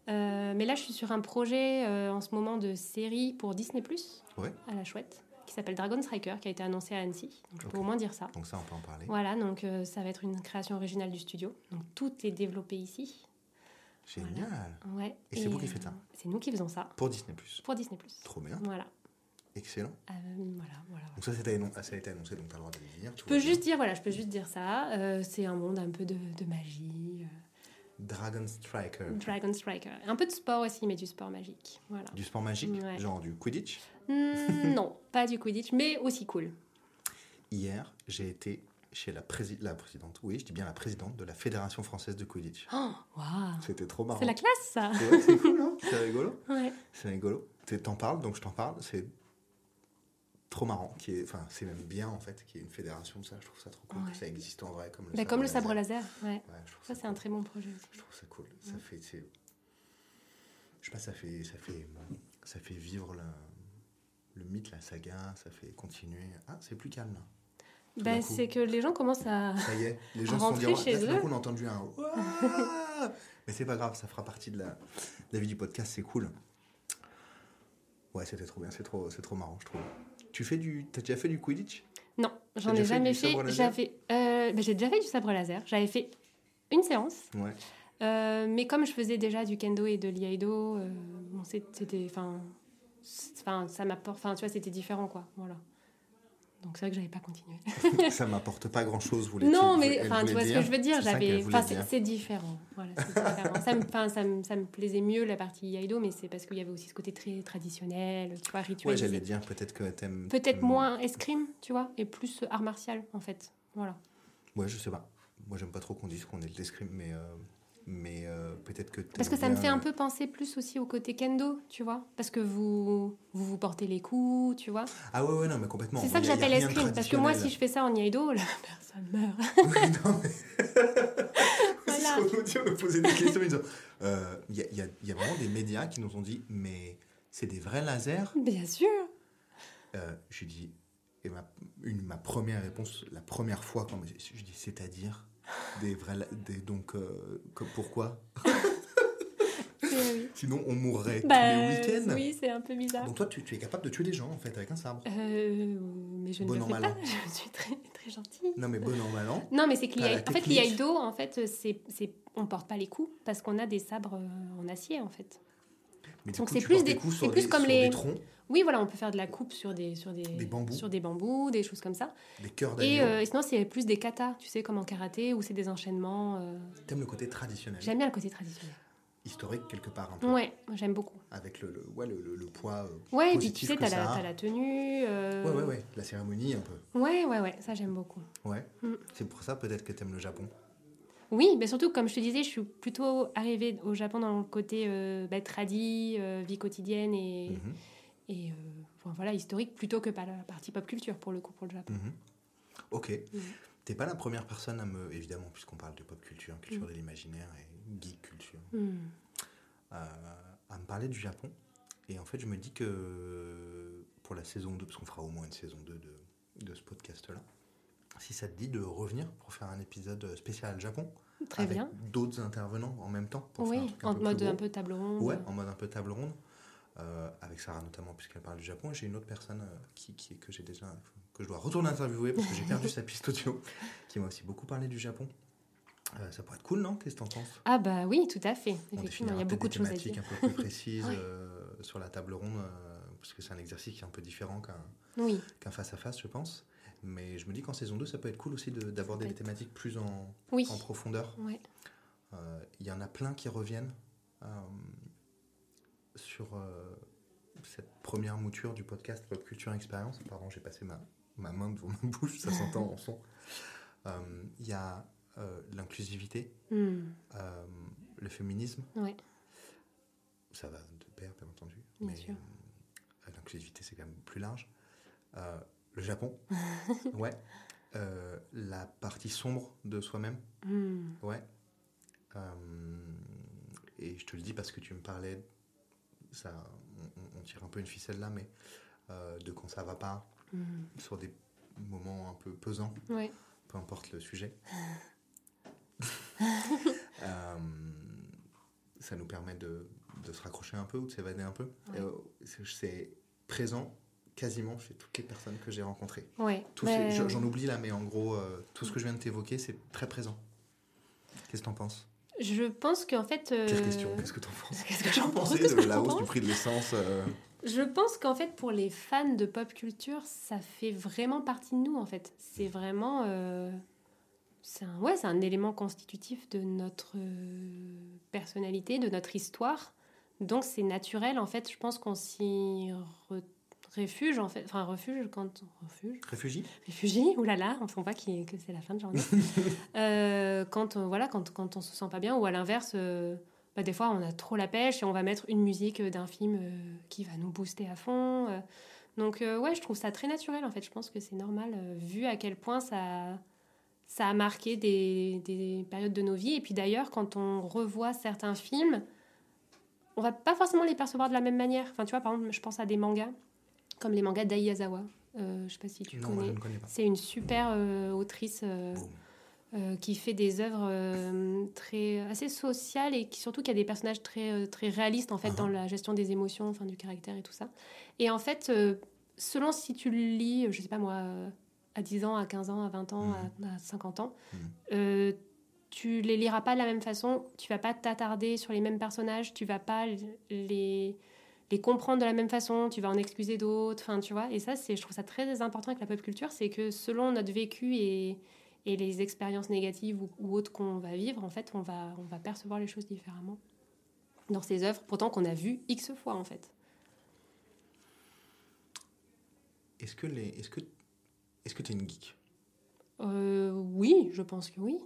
Euh, mais là, je suis sur un projet euh, en ce moment de série pour Disney Plus à la chouette qui s'appelle Dragon Striker qui a été annoncé à Annecy. Donc je peux au moins dire ça. Donc ça, on peut en parler. Voilà, donc euh, ça va être une création originale du studio. Donc tout est développé ici. Génial. Ouais. Et, c'est vous qui faites ça C'est nous qui faisons ça. Pour Disney Plus. Pour Disney Plus. Trop bien. Voilà. Excellent. voilà, voilà. Donc ça, ça a été annoncé, donc tu as le droit de le dire. Je peux juste dire, voilà, je peux juste dire ça. c'est un monde un peu de, de magie. Dragon Striker. Dragon Striker. Un peu de sport aussi, mais du sport magique. Voilà. Du sport magique Genre du Quidditch? Hmm, Non, pas du Quidditch, mais aussi cool. Hier, j'ai été chez la, la, présidente, oui, je dis bien la présidente de la Fédération française de Quidditch. Oh, wow. C'était trop marrant. C'est la classe, ça C'est cool, hein C'est rigolo ouais. C'est rigolo. T'en parles, donc je t'en parle. C'est trop marrant, qui est, enfin, c'est même bien en fait, qu'il y ait une fédération de ça. Je trouve ça trop cool que ça existe en vrai, comme le, bah, sabre, comme le sabre laser. Ouais. ça, c'est un très bon projet. Je trouve ça cool. Ça fait, je sais pas, ça fait, ça fait, ça fait vivre le mythe, la saga. Ça fait continuer. Ah, c'est plus calme là. Ben, c'est que les gens commencent à. Ça y est, les gens se sont chez eux. on a entendu un. Mais c'est pas grave, ça fera partie de la, de la vie du podcast, c'est cool. Ouais, c'était trop bien, c'est trop, c'est trop marrant, je trouve. Tu fais du, as déjà fait du Quidditch? Non, j'en ai jamais fait. J'avais, euh, ben, j'ai déjà fait du sabre laser. J'avais fait une séance. Ouais. Euh, mais comme je faisais déjà du kendo et de l'iaido, euh, bon, c'était, enfin, enfin, ça m'apporte, enfin, tu vois, c'était différent, quoi. Voilà. Donc c'est vrai que j'avais pas continué. ça m'apporte pas grand chose, vous Non, mais enfin, tu vois ce que je veux dire. J'avais, c'est différent. Voilà, différent. ça, me, ça, me, ça me plaisait mieux la partie Yaido, mais c'est parce qu'il y avait aussi ce côté très traditionnel, tu vois, rituel. Ouais, j'allais dire peut-être que t'aimes. Peut-être moins escrime, tu vois, et plus art martial en fait. Voilà. Ouais, je sais pas. Moi, j'aime pas trop qu'on dise qu'on est de l'escrime, mais. Euh, mais euh, peut-être que parce que ça me fait un peu penser plus aussi au côté kendo tu vois. Parce que vous vous, vous portez les coups tu vois. Ah ouais ouais non mais complètement. C'est ça que j'appelle escrime parce que moi si je fais ça en iaido la personne meurt. Oui, non mais voilà. on me posait des questions il euh, y, a, y, a, y a vraiment des médias qui nous ont dit mais c'est des vrais lasers? Bien sûr. Euh, je dis et ma, une, ma première réponse la première fois quand je dis c'est-à-dire? Des vrais. Des, donc, euh, pourquoi? Sinon, on mourrait tous bah, les week-ends. Oui, c'est un peu bizarre. Donc, toi, tu, tu, es capable de tuer des gens, en fait, avec un sabre. Euh, mais je bon ne le fais pas. Je suis très, très gentille. Non, mais bon an, mal an. Non, mais c'est qu'il y a... En fait, l'iaido, en fait, c'est, c'est... on porte pas les coups parce qu'on a des sabres euh, en acier, en fait. Mais Donc, c'est plus, des... c'est plus comme les... troncs oui, voilà, on peut faire de la coupe sur des, sur des, bambous. sur des bambous, des choses comme ça. Des cœurs et, euh, et, sinon, c'est plus des katas, tu sais, comme en karaté, où c'est des enchaînements. Euh... T'aimes le côté traditionnel J'aime bien le côté traditionnel. Historique, quelque part, un peu. Ouais, j'aime beaucoup. Avec le, le, ouais, le, le, poids. Euh, ouais, et puis tu sais, t'as la, la tenue. Euh... Ouais, ouais, ouais. La cérémonie, un peu. Ouais, ouais, ouais, ça j'aime beaucoup. Ouais. Mm. C'est pour ça, peut-être que t'aimes le Japon. Oui, mais surtout, comme je te disais, je suis plutôt arrivée au Japon dans le côté bah, tradi, euh, vie quotidienne et, Mhm. Et euh, enfin, voilà, historique, plutôt que par la partie pop culture, pour le coup, pour le Japon. Mhm. Ok. Mhm. T'es pas la première personne à me, évidemment, puisqu'on parle de pop culture, culture Mhm. de l'imaginaire et geek culture, Hmm. euh, à me parler du Japon. Et en fait, je me dis que pour la saison 2, parce qu'on fera au moins une saison 2 de, de ce podcast-là, si ça te dit de revenir pour faire un épisode spécial Japon, Très avec d'autres intervenants en même temps, pour faire un Oui, truc un en peu mode un peu table ronde. Ouais, en mode un peu table ronde, euh, avec Sarah notamment, puisqu'elle parle du Japon. J'ai une autre personne euh, qui, qui, que j'ai déjà que je dois retourner interviewer parce que j'ai perdu sa piste audio, qui m'a aussi beaucoup parlé du Japon. Euh, ça pourrait être cool, non? Qu'est-ce que t'en penses? Ah bah oui, tout à fait. On Effectivement, il y a beaucoup de choses à dire. un peu plus précises sur la table ronde, parce que c'est un exercice qui est un peu différent qu'un Oui, face-à-face, je pense. Mais je me dis qu'en saison 2, ça peut être cool aussi de- d'aborder peut des thématiques plus en, oui. en profondeur. Ouais. Il y en a plein qui reviennent sur euh, cette première mouture du podcast Pop Culture Expérience. Pardon, j'ai passé ma, ma main devant ma bouche, ça s'entend en son. Euh, Il y a euh, l'inclusivité, Hmm. le féminisme. Ouais. Ça va de pair, bien entendu. Bien mais sûr. l'inclusivité, c'est quand même plus large. Le Japon, ouais. La partie sombre de soi-même, Hmm. Ouais. Et je te le dis parce que tu me parlais, ça, on, tire un peu une ficelle là, mais euh, de quand ça va pas, Hmm. sur des moments un peu pesants, Ouais. peu importe le sujet. Euh, ça nous permet de, de se raccrocher un peu ou de s'évader un peu. Ouais. Euh, c'est- présent quasiment chez toutes les personnes que j'ai rencontrées. Ouais. Mais- J'en oublie là, mais en gros, tout ce que je viens de t'évoquer, c'est très présent. Qu'est-ce que t'en penses? Je pense qu'en fait. euh, Pire question, qu'est-ce que t'en penses Qu'est-ce que j'en pense de la hausse du prix de l'essence euh, Je pense qu'en fait, pour les fans de pop culture, ça fait vraiment partie de nous, en fait. C'est vraiment... euh, C'est un, ouais, c'est un élément constitutif de notre euh, personnalité, de notre histoire. Donc c'est naturel, en fait, je pense qu'on s'y re- réfuge, en fait. Enfin, refuge quand... Refuge Réfugié Réfugie, oulala, on sent pas qu'il- que c'est la fin de journée. Euh, quand, on- voilà, quand, quand on se sent pas bien, ou à l'inverse, euh, bah, des fois on a trop la pêche et on va mettre une musique euh, d'un film euh, qui va nous booster à fond. donc ouais, je trouve ça très naturel en fait. Je pense que c'est normal, vu à quel point ça, ça a marqué des, des périodes de nos vies. Et puis d'ailleurs, quand on revoit certains films, on va pas forcément les percevoir de la même manière. Enfin, tu vois, par exemple, je pense à des mangas, comme les mangas d'Aiyazawa. Euh, je sais pas si tu Non, moi, je connais. ne connais pas. C'est une super euh, autrice euh, euh, qui fait des œuvres très assez sociales et qui surtout qui a des personnages très très réalistes en fait Ah. dans la gestion des émotions, enfin du caractère et tout ça. Et en fait, selon si tu le lis, je sais pas moi, à 10 ans, à 15 ans, à 20 ans, à, à 50 ans, Mhm. euh, tu les liras pas de la même façon, tu vas pas t'attarder sur les mêmes personnages, tu vas pas les les comprendre de la même façon, tu vas en excuser d'autres, enfin tu vois. Et ça, c'est, je trouve ça très important avec la pop culture, c'est que selon notre vécu et, et les expériences négatives ou, ou autres qu'on va vivre, en fait, on va, on va percevoir les choses différemment dans ces œuvres, pourtant qu'on a vu x fois en fait. Est-ce que les, est-ce que, est-ce que t'es une geek? Euh, oui, je pense que oui.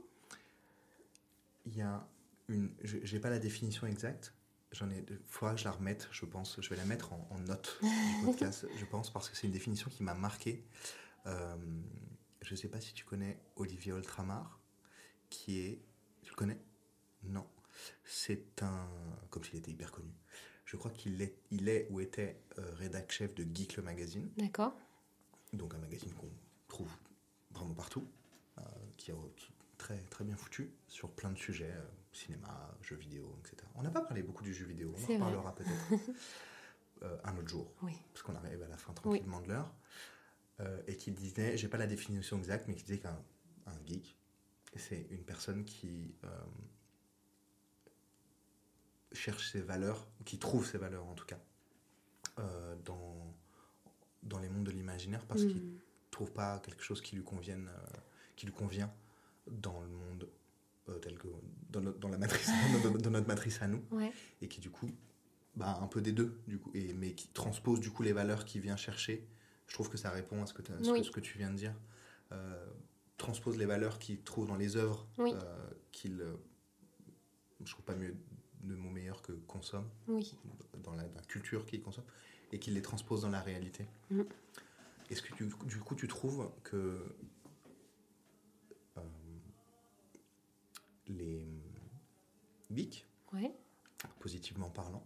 Il y a une, je- j'ai pas la définition exacte. J'en ai, faudra que je la remette. Je pense, je vais la mettre en, en note du podcast. je pense parce que c'est une définition qui m'a marqué. Euh, je sais pas si tu connais Olivier Ultramar, qui est, tu le connais? Non. C'est un, comme s'il était hyper connu. Je crois qu'il est, il est ou était euh, rédac chef de Geek le magazine. D'accord. donc un magazine qu'on trouve vraiment partout, euh, qui est qui est très, très bien foutu sur plein de sujets, euh, cinéma, jeux vidéo, etc. On n'a pas parlé beaucoup du jeu vidéo, on en reparlera peut-être euh, un autre jour, Oui. parce qu'on arrive à la fin tranquillement de l'heure, euh, et qui disait, j'ai pas la définition exacte, mais qui disait qu'un un geek, c'est une personne qui euh, cherche ses valeurs, ou qui trouve ses valeurs en tout cas, dans, dans les mondes de l'imaginaire, parce qu'il Hmm. trouve pas quelque chose qui lui convienne, qui lui convient dans le monde euh, que dans, notre- dans la matrice, dans, notre- dans notre matrice à nous, Ouais. et qui du coup, bah, un peu des deux, du coup, et, mais qui transpose du coup les valeurs qu'il vient chercher. Je trouve que ça répond à ce que, ce que- Oui. ce que tu viens de dire. Euh, transpose les valeurs qu'il trouve dans les œuvres Oui. euh, qu'il. euh, je trouve pas mieux de mot meilleur que consomme, Oui. dans la, la culture qu'il consomme, et qu'il les transpose dans la réalité. Mhm. Est-ce que tu- du coup tu trouves que les geeks, Ouais. positivement parlant,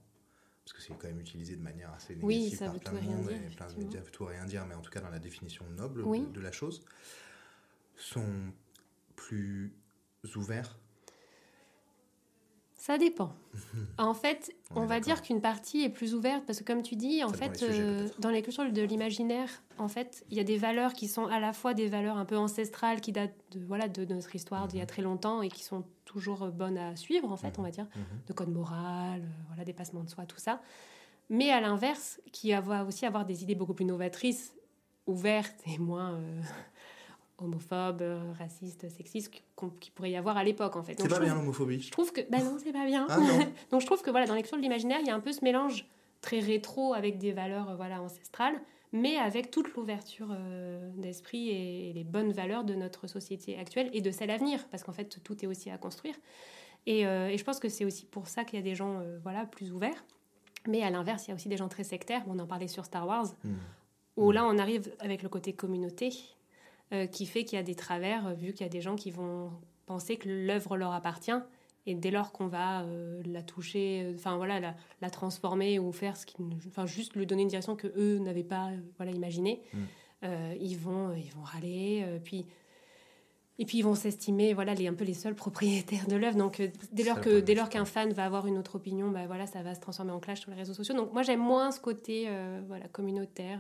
parce que c'est quand même utilisé de manière assez Oui, négative ça par veut plein tout de monde dire, et plein de médias, tout et rien dire, mais en tout cas dans la définition noble Oui. de, de la chose, sont plus ouverts. Ça dépend. En fait, On va dire qu'une partie est plus ouverte parce que, comme tu dis, en Ça fait, euh, dans les cultures de l'imaginaire, en fait, il y a des valeurs qui sont à la fois des valeurs un peu ancestrales qui datent de, voilà, de notre histoire d'il y a Mhm. très longtemps et qui sont toujours euh, bonnes à suivre, en fait, Mhm. on va dire, Mhm. de code moral, euh, voilà, dépassement de soi, tout ça. Mais à l'inverse, qui va aussi avoir des idées beaucoup plus novatrices, ouvertes et moins euh, homophobes, euh, racistes, sexistes qu'on- qu'il pourrait y avoir à l'époque, en fait. C'est pas trouve- bien l'homophobie. je trouve que. Bah non, c'est pas bien. Ah. Donc je trouve que voilà, dans les cultures de l'imaginaire, il y a un peu ce mélange très rétro avec des valeurs euh, voilà, ancestrales, mais avec toute l'ouverture euh, d'esprit et, et les bonnes valeurs de notre société actuelle et de celle à venir, parce qu'en fait, tout est aussi à construire. Et, euh, et je pense que c'est aussi pour ça qu'il y a des gens voilà, plus ouverts. Mais à l'inverse, il y a aussi des gens très sectaires. On en parlait sur Star Wars, Mhm. où là, on arrive avec le côté communauté, euh, qui fait qu'il y a des travers, euh, vu qu'il y a des gens qui vont penser que l'œuvre leur appartient. Et dès lors qu'on va euh, la toucher, enfin voilà, la, la transformer ou faire ce qui, enfin juste lui donner une direction que eux n'avaient pas, voilà, imaginée, Mm. ils vont, ils vont râler, puis et puis ils vont s'estimer, voilà, les un peu les seuls propriétaires de l'œuvre. Donc euh, dès lors que dès lors qu'un fan va avoir une autre opinion, bah voilà, ça va se transformer en clash sur les réseaux sociaux. Donc moi j'aime moins ce côté, euh, voilà, communautaire,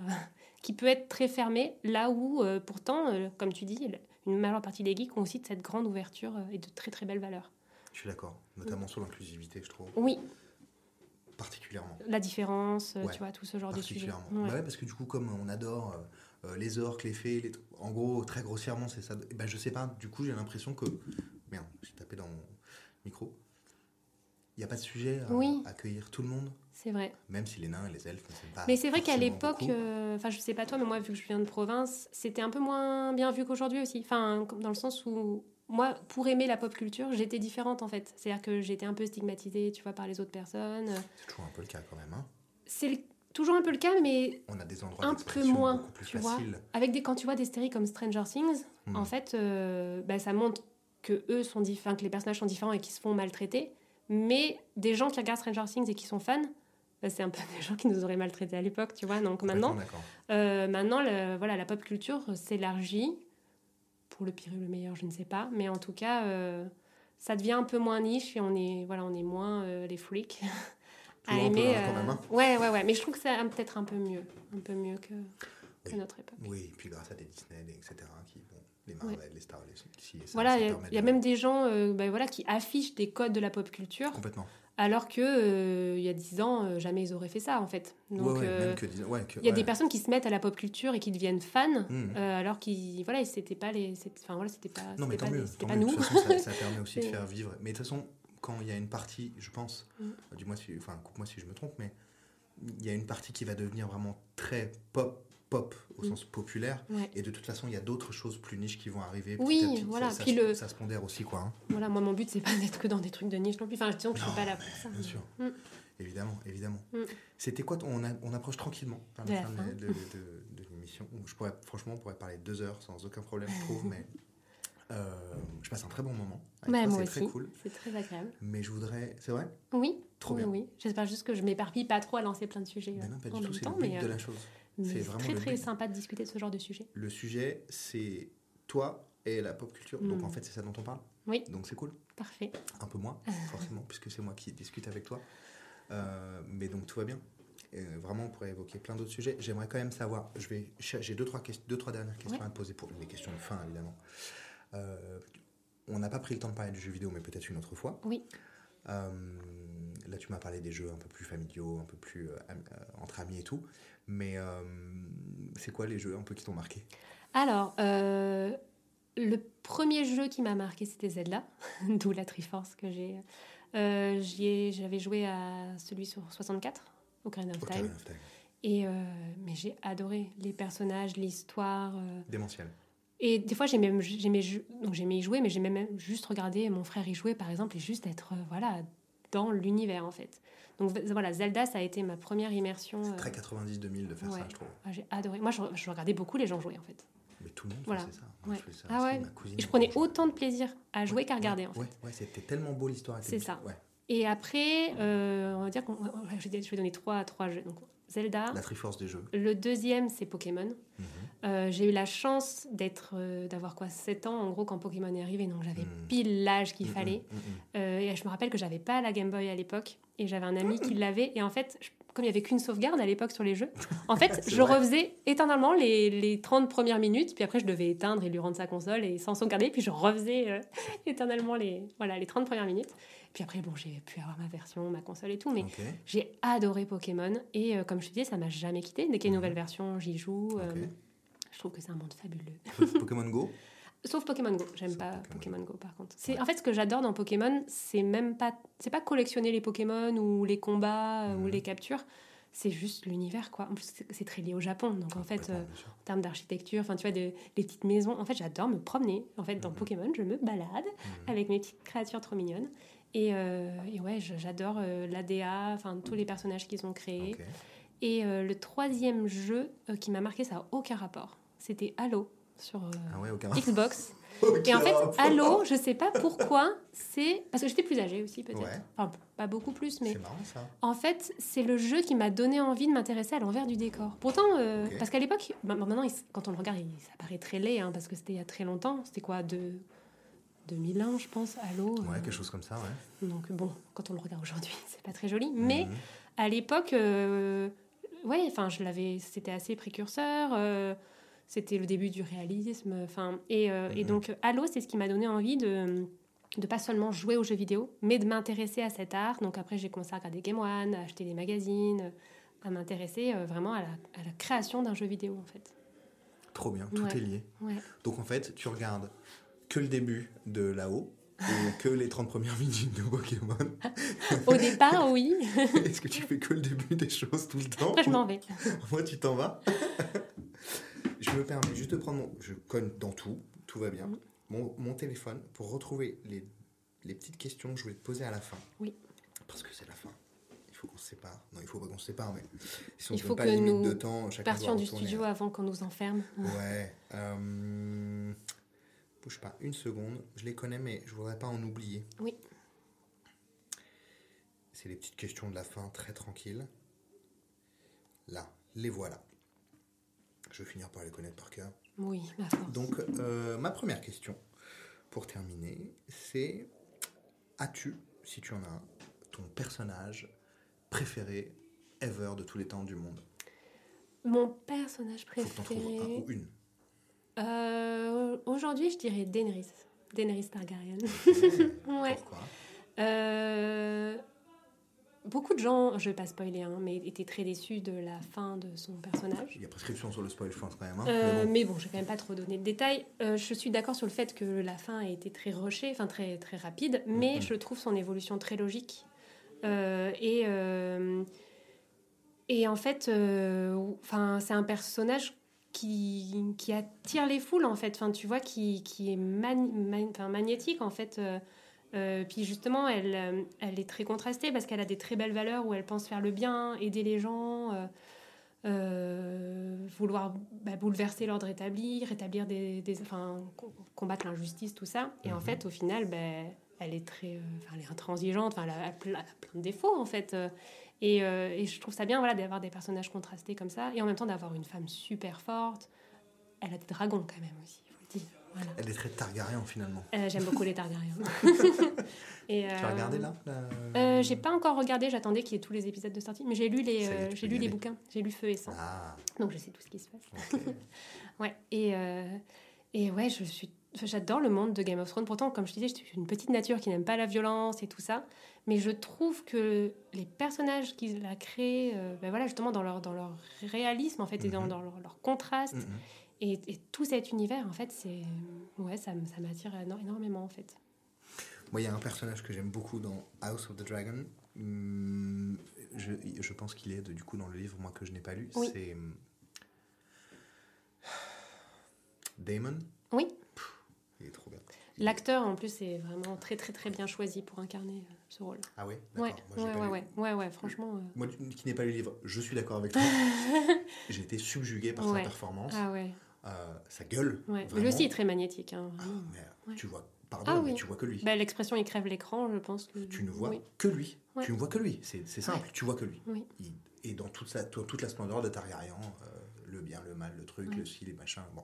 qui peut être très fermé, là où euh, pourtant, euh, comme tu dis, une majeure partie des geeks ont aussi de cette grande ouverture euh, et de très très belles valeurs. Je suis d'accord, notamment sur l'inclusivité, je trouve, Oui, particulièrement. la différence, Ouais, tu vois, tout ce genre de sujets. Particulièrement. Ouais. Bah ouais, parce que du coup, comme on adore les orques, les fées, les en gros, très grossièrement, c'est ça. Et ben, je sais pas, du coup, j'ai l'impression que. Merde, j'ai tapé dans mon micro. Il n'y a pas de sujet à Oui. accueillir tout le monde, C'est vrai. même si les nains et les elfes, c'est pas. Mais c'est vrai qu'à l'époque, euh, enfin je sais pas toi, mais moi vu que je viens de province, c'était un peu moins bien vu qu'aujourd'hui aussi. Enfin, dans le sens où moi, pour aimer la pop culture, j'étais différente en fait. C'est-à-dire que j'étais un peu stigmatisée, tu vois, par les autres personnes. C'est toujours un peu le cas quand même. hein. C'est le- toujours un peu le cas, mais On a des endroits Un peu moins, beaucoup plus tu vois. faciles. avec des quand tu vois des séries comme Stranger Things, Hmm. en fait, euh, bah, ça montre que eux sont différents, que les personnages sont différents et qu'ils se font maltraiter. Mais des gens qui regardent Stranger Things et qui sont fans, c'est un peu des gens qui nous auraient maltraités à l'époque, tu vois. Donc maintenant. Euh, maintenant, le- voilà, la pop culture s'élargit. Pour le pire ou le meilleur, je ne sais pas. Mais en tout cas, euh, ça devient un peu moins niche et on est, voilà, on est moins euh, les freaks à aimer. hein. Ouais, ouais, ouais. Mais je trouve que c'est peut-être un peu mieux. Un peu mieux que, que Oui. notre époque. Oui, et puis grâce à des Disney, etc., qui, bon, les Marvel, les Star, les ci et ça, Voilà, il y il y, a même des gens euh, ben voilà, qui affichent des codes de la pop culture, Complètement. alors que euh, il y a 10 ans, euh, jamais ils auraient fait ça, en fait. Donc, ouais, ouais, euh, dis- ouais, il y a ouais. des personnes qui se mettent à la pop culture et qui deviennent fans, Mhm. euh, alors qu'ils voilà, c'était pas les, enfin voilà, c'était pas, Non, mais tant pas, mieux. tant pas mieux. nous. De toute façon, ça, ça permet aussi de faire vivre. Mais de toute façon, quand il y a une partie, je pense, Mm. euh, dis-moi si, enfin, coupe-moi si je me trompe, mais il y a une partie qui va devenir vraiment très pop, pop au Mm. sens populaire. Ouais. Et de toute façon, il y a d'autres choses plus niches qui vont arriver. Oui, petit voilà. Ça, Puis se- le- ça se pondère aussi, quoi. hein. Voilà, moi mon but c'est pas d'être que dans des trucs de niche non plus. Enfin, disons que je suis pas là pour ça. Bien mais- sûr. Mm. Évidemment, évidemment. Mm. C'était quoi on, a- on approche tranquillement De la la fin fin. de, de- de- de l'émission. Je pourrais, franchement, on pourrait parler deux heures sans aucun problème, je trouve, mais euh, je passe un très bon moment. Bah, c'est très cool. C'est très agréable. Mais je voudrais. C'est vrai? Oui. Trop oui, bien. oui. J'espère juste que je m'éparpille pas trop à lancer plein de sujets Mais euh, non, pas en du tout, c'est temps, le but mais, de euh, la chose. C'est très très sympa de discuter de ce genre de sujet. Le sujet, c'est toi et la pop culture. Donc Mm. en fait, c'est ça dont on parle. Oui. Donc c'est cool. Parfait. Un peu moins, forcément, puisque c'est moi qui discute avec toi. Euh, mais donc tout va bien. Vraiment, on pourrait évoquer plein d'autres sujets. J'aimerais quand même savoir. Je vais. J'ai deux trois questions, deux trois dernières questions Ouais. à te poser pour les questions de fin évidemment. Euh, on n'a pas pris le temps de parler du jeu vidéo, mais peut-être une autre fois. Oui. Euh, là, tu m'as parlé des jeux un peu plus familiaux, un peu plus euh, euh, entre amis et tout. Mais euh, c'est quoi les jeux un peu qui t'ont marqué? Alors, le premier jeu qui m'a marqué, c'était Zelda, d'où la Triforce que j'ai. J'avais joué à celui sur 64, Ocarina of Ocarina Time. of Time. Et, euh, mais j'ai adoré les personnages, l'histoire. euh, Démentiel. Et des fois, j'aimais, j'aimais, donc j'aimais y jouer, mais j'aimais même juste regarder mon frère y jouer, par exemple, et juste être, voilà, dans l'univers, en fait. Donc voilà, Zelda, ça a été ma première immersion. C'est très 90-2000 de faire ça, je trouve. Ah, j'ai adoré. Moi, je, je, regardais beaucoup les gens jouer, en fait. Mais tout le monde voilà. faisait ça. Moi, je ça. Ah ouais. Et je prenais autant de plaisir à jouer qu'à regarder, en fait. Ouais, c'était tellement beau l'histoire. C'est ça. Et après, euh, on va dire qu'on je vais donner trois, trois jeux. Donc, Zelda. La Triforce des jeux. Le deuxième, c'est Pokémon. Mhm. Euh, j'ai eu la chance d'être, euh, d'avoir quoi, 7 ans en gros quand Pokémon est arrivé, donc j'avais mhm. pile l'âge qu'il mhm. fallait. et je me rappelle que j'avais pas la Game Boy à l'époque, et j'avais un ami qui l'avait. Et en fait, comme il n'y avait qu'une sauvegarde à l'époque sur les jeux, en fait, je refaisais éternellement les, les, 30 premières minutes, puis après, je devais éteindre et lui rendre sa console et sans sauvegarder, puis je refaisais éternellement les, voilà, les 30 premières minutes. Puis après, bon, j'ai pu avoir ma version, ma console et tout, mais j'ai adoré Pokémon. Et euh, comme je te disais, ça m'a jamais quitté. Dès qu'il y a une mhm. nouvelle version, j'y joue. Euh, je trouve que c'est un monde fabuleux. Pokémon Go? Sauf Pokémon Go, j'aime pas Pokémon. Go par contre. C'est en fait ce que j'adore dans Pokémon, c'est même pas c'est pas collectionner les Pokémon ou les combats euh, ou mhm. les captures, c'est juste l'univers quoi. En plus c'est très lié au Japon, donc en fait en termes d'architecture, enfin tu vois des les petites maisons, en fait j'adore me promener. En fait dans mhm. Pokémon je me balade avec mes petites créatures trop mignonnes euh, et, ouais, j'adore euh, l'ADA, enfin tous les personnages qu'ils ont créés. Et euh, le troisième jeu qui m'a marqué, ça n'a aucun rapport. C'était Halo sur ah Xbox. et en fait, Halo, je sais pas pourquoi, c'est parce que j'étais plus âgée aussi peut-être. Enfin, pas beaucoup plus, mais marrant, ça. en fait, c'est le jeu qui m'a donné envie de m'intéresser à l'envers du décor. Pourtant, parce qu'à l'époque, bah, maintenant, quand on le regarde, ça paraît très laid, hein, parce que c'était il y a très longtemps. C'était quoi, de 2001, je pense, à l'eau. Ouais, quelque chose comme ça, ouais. Donc bon, quand on le regarde aujourd'hui, c'est pas très joli. Mais mhm. à l'époque, euh, ouais, enfin, je l'avais, c'était assez précurseur. Euh, c'était le début du réalisme. Enfin, et, euh, et, mhm. donc Halo, c'est ce qui m'a donné envie de de pas seulement jouer aux jeux vidéo, mais de m'intéresser à cet art. Donc après, j'ai commencé à regarder Game One, à acheter des magazines, à m'intéresser vraiment à la, à la création d'un jeu vidéo, en fait. Trop bien, tout est lié. Ouais. Donc en fait, tu regardes que le début de là-haut et que les 30 premières minutes de Pokémon. Au départ, oui. Est-ce que tu fais que le début des choses tout le temps Après, je m'en vais. Moi, tu t'en vas. Je me permets juste de prendre mon... Je cogne dans tout, tout va bien. Mm. Mon, mon téléphone pour retrouver les, les, petites questions que je voulais te poser à la fin. Oui. Parce que c'est la fin. Il faut qu'on se sépare. Non, il faut pas qu'on se sépare, mais si on il faut pas que nous de temps, partions du studio avant qu'on nous enferme. Ouais. Euh... Bouge pas une seconde. Je les connais, mais je voudrais pas en oublier. Oui. C'est les petites questions de la fin, très tranquilles. Là, les voilà. Je vais finir par les connaître par cœur. Oui, ma force. Donc, euh, ma première question, pour terminer, c'est as-tu, si tu en as un, ton personnage préféré ever de tous les temps du monde? Mon personnage préféré. Faut un ou une. Euh, aujourd'hui, je dirais Daenerys. Daenerys Targaryen. ouais. Pourquoi? Euh, Beaucoup de gens, je vais pas spoiler, hein, mais étaient très déçus de la fin de son personnage. Il y a prescription sur le spoil, je pense quand même. Hein. Euh, mais, bon. je vais quand même pas trop donner de détails. je suis d'accord sur le fait que la fin a été très rushée, enfin très très rapide, mais je trouve son évolution très logique. et et en fait, enfin c'est un personnage qui, qui, attire les foules en fait. Enfin, tu vois, qui, qui est magnétique en fait. Euh, euh, puis justement, elle, euh, elle est très contrastée parce qu'elle a des très belles valeurs où elle pense faire le bien, aider les gens, vouloir bah, bouleverser l'ordre établi, rétablir des, des enfin, combattre l'injustice, tout ça. Et en mhm. fait, au final, bah, elle est très, elle est intransigeante. Enfin, elle a, plein de défauts en fait. Euh, et, je trouve ça bien voilà, d'avoir des personnages contrastés comme ça, et en même temps d'avoir une femme super forte. Elle a des dragons quand même aussi, il faut le dire. Voilà. Elle est très Targaryen finalement. Euh, j'aime beaucoup les Targaryens. et, tu as regardé là euh, J'ai pas encore regardé, j'attendais qu'il y ait tous les épisodes de sortie, mais j'ai lu les, j'ai lu les bouquins, j'ai lu Feu et Sang. Ah. Donc je sais tout ce qui se passe. ouais, et, et ouais, je suis j'adore le monde de Game of Thrones. Pourtant, comme je disais, je suis une petite nature qui n'aime pas la violence et tout ça. Mais je trouve que les personnages qu'il a créés, euh, ben voilà, justement, dans leur, dans leur réalisme, en fait, et dans, mhm. leur, contraste, mhm. Et, tout cet univers, en fait, c'est, ouais, ça, ça m'attire énormément, en fait. Moi, il y a un personnage que j'aime beaucoup dans House of the Dragon. Hum, je, je, pense qu'il est, du coup, dans le livre, moi, que je n'ai pas lu. C'est hum, Damon. Oui. L'acteur, en plus, est vraiment très, très, très bien choisi pour incarner euh, ce rôle. Ah Ouais. Moi, ouais, ouais, ouais, ouais, ouais, franchement. euh, Moi, qui n'ai pas lu le livre, je suis d'accord avec toi. J'ai été subjugué par sa performance, Ah ouais, euh, sa gueule. ouais. Lui aussi est très magnétique. hein, Ah, mais Ouais. tu vois, pardon, Ah mais oui. tu vois que lui. Bah, L'expression il crève l'écran, je pense que. tu ne vois Oui. que lui. Ouais. Tu ne vois que lui. C'est simple, tu vois que lui. Oui. Il- et dans toute, sa, toute la splendeur de Targaryen, euh, le bien, le mal, le truc, le ci, les machins. Bon,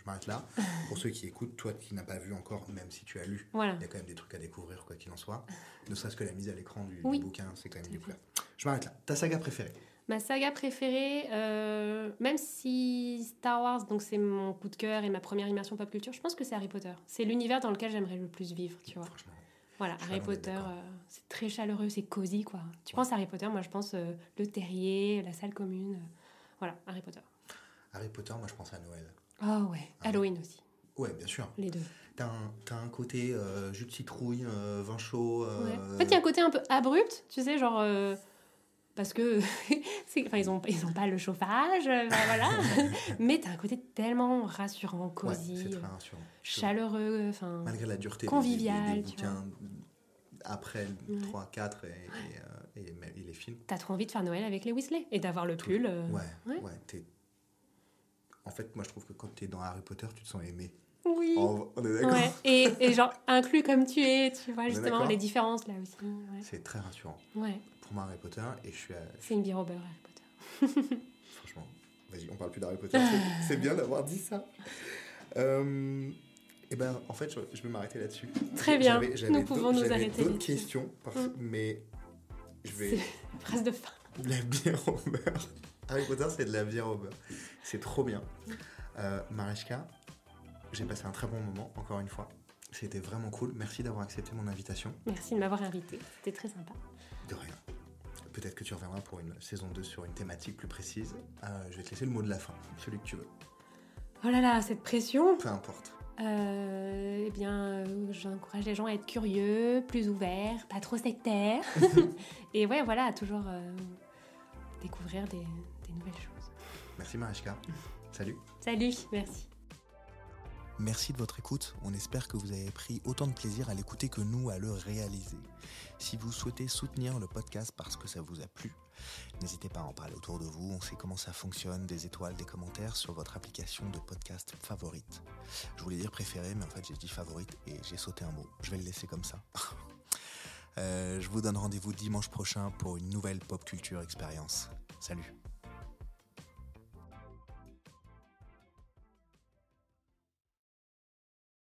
je m'arrête là. Pour ceux qui écoutent, toi qui n'as pas vu encore, même si tu as lu, Voilà. il y a quand même des trucs à découvrir, quoi qu'il en soit. Ne serait-ce que la mise à l'écran du, bouquin, c'est quand même du couleur. Je m'arrête là. Ta saga préférée Ma saga préférée, euh, même si Star Wars, donc c'est mon coup de cœur et ma première immersion pop culture, je pense que c'est Harry Potter. C'est l'univers dans lequel j'aimerais le plus vivre, tu vois. Franchement. Voilà, Harry Potter, euh, c'est très chaleureux, c'est cosy, quoi. Tu Ouais. penses à Harry Potter, moi je pense euh, le terrier, la salle commune. euh, voilà, Harry Potter. Harry Potter, moi je pense à Noël. Oh ouais, Ah. Halloween aussi, Ouais, bien sûr. les deux. T'as un, un côté euh, jus de citrouille, euh, vin chaud. euh, Ouais. En fait, il y a un côté un peu abrupt, tu sais, genre. euh, parce que enfin, ils n'ont ils ont pas le chauffage, bah, voilà. Mais t'as un côté tellement rassurant, ouais, cosy, c'est euh, très rassurant. chaleureux. Enfin, Malgré la dureté Convivial, des, des tu bouquins après Ouais. 3, 4 et, et, et les films. t'as trop envie de faire Noël avec les Weasley et d'avoir le pull. Ouais, ouais. ouais. En fait, moi je trouve que quand t'es dans Harry Potter, tu te sens aimé. Oui. En- On est d'accord Ouais. Et, et genre inclus comme tu es, tu vois justement les différences là aussi. Ouais. C'est très rassurant Ouais. pour moi Harry Potter et je suis. à- C'est une bière au beurre Harry Potter. Franchement, vas-y, on parle plus d'Harry Potter. c'est- bien d'avoir dit ça. Euh, et ben, en fait, je, je vais m'arrêter là-dessus. Très bien. Nous pouvons nous arrêter d'autres questions, parce- Mm. mais je vais. Phrase de fin. La bière au beurre. Harry Potter, c'est de la bière au beurre. C'est trop bien. Euh, j'ai passé un très bon moment, encore une fois. C'était vraiment cool. Merci d'avoir accepté mon invitation. Merci de m'avoir invité. C'était très sympa. De rien. Peut-être que tu reviendras pour une saison 2 sur une thématique plus précise. Euh, je vais te laisser le mot de la fin, celui que tu veux. Oh là là, cette pression. Peu importe. Euh, eh bien, euh, j'encourage les gens à être curieux, plus ouverts, pas trop sectaires. et ouais, voilà, à toujours euh, découvrir des, des nouvelles choses. Merci Marichka. Salut. Salut, merci. Merci de votre écoute. On espère que vous avez pris autant de plaisir à l'écouter que nous à le réaliser. Si vous souhaitez soutenir le podcast parce que ça vous a plu, n'hésitez pas à en parler autour de vous. On sait comment ça fonctionne, des étoiles, des commentaires sur votre application de podcast favorite. Je voulais dire préféré, mais en fait j'ai dit favorite et j'ai sauté un mot. Je vais le laisser comme ça. Euh, je vous donne rendez-vous dimanche prochain pour une nouvelle pop culture expérience. Salut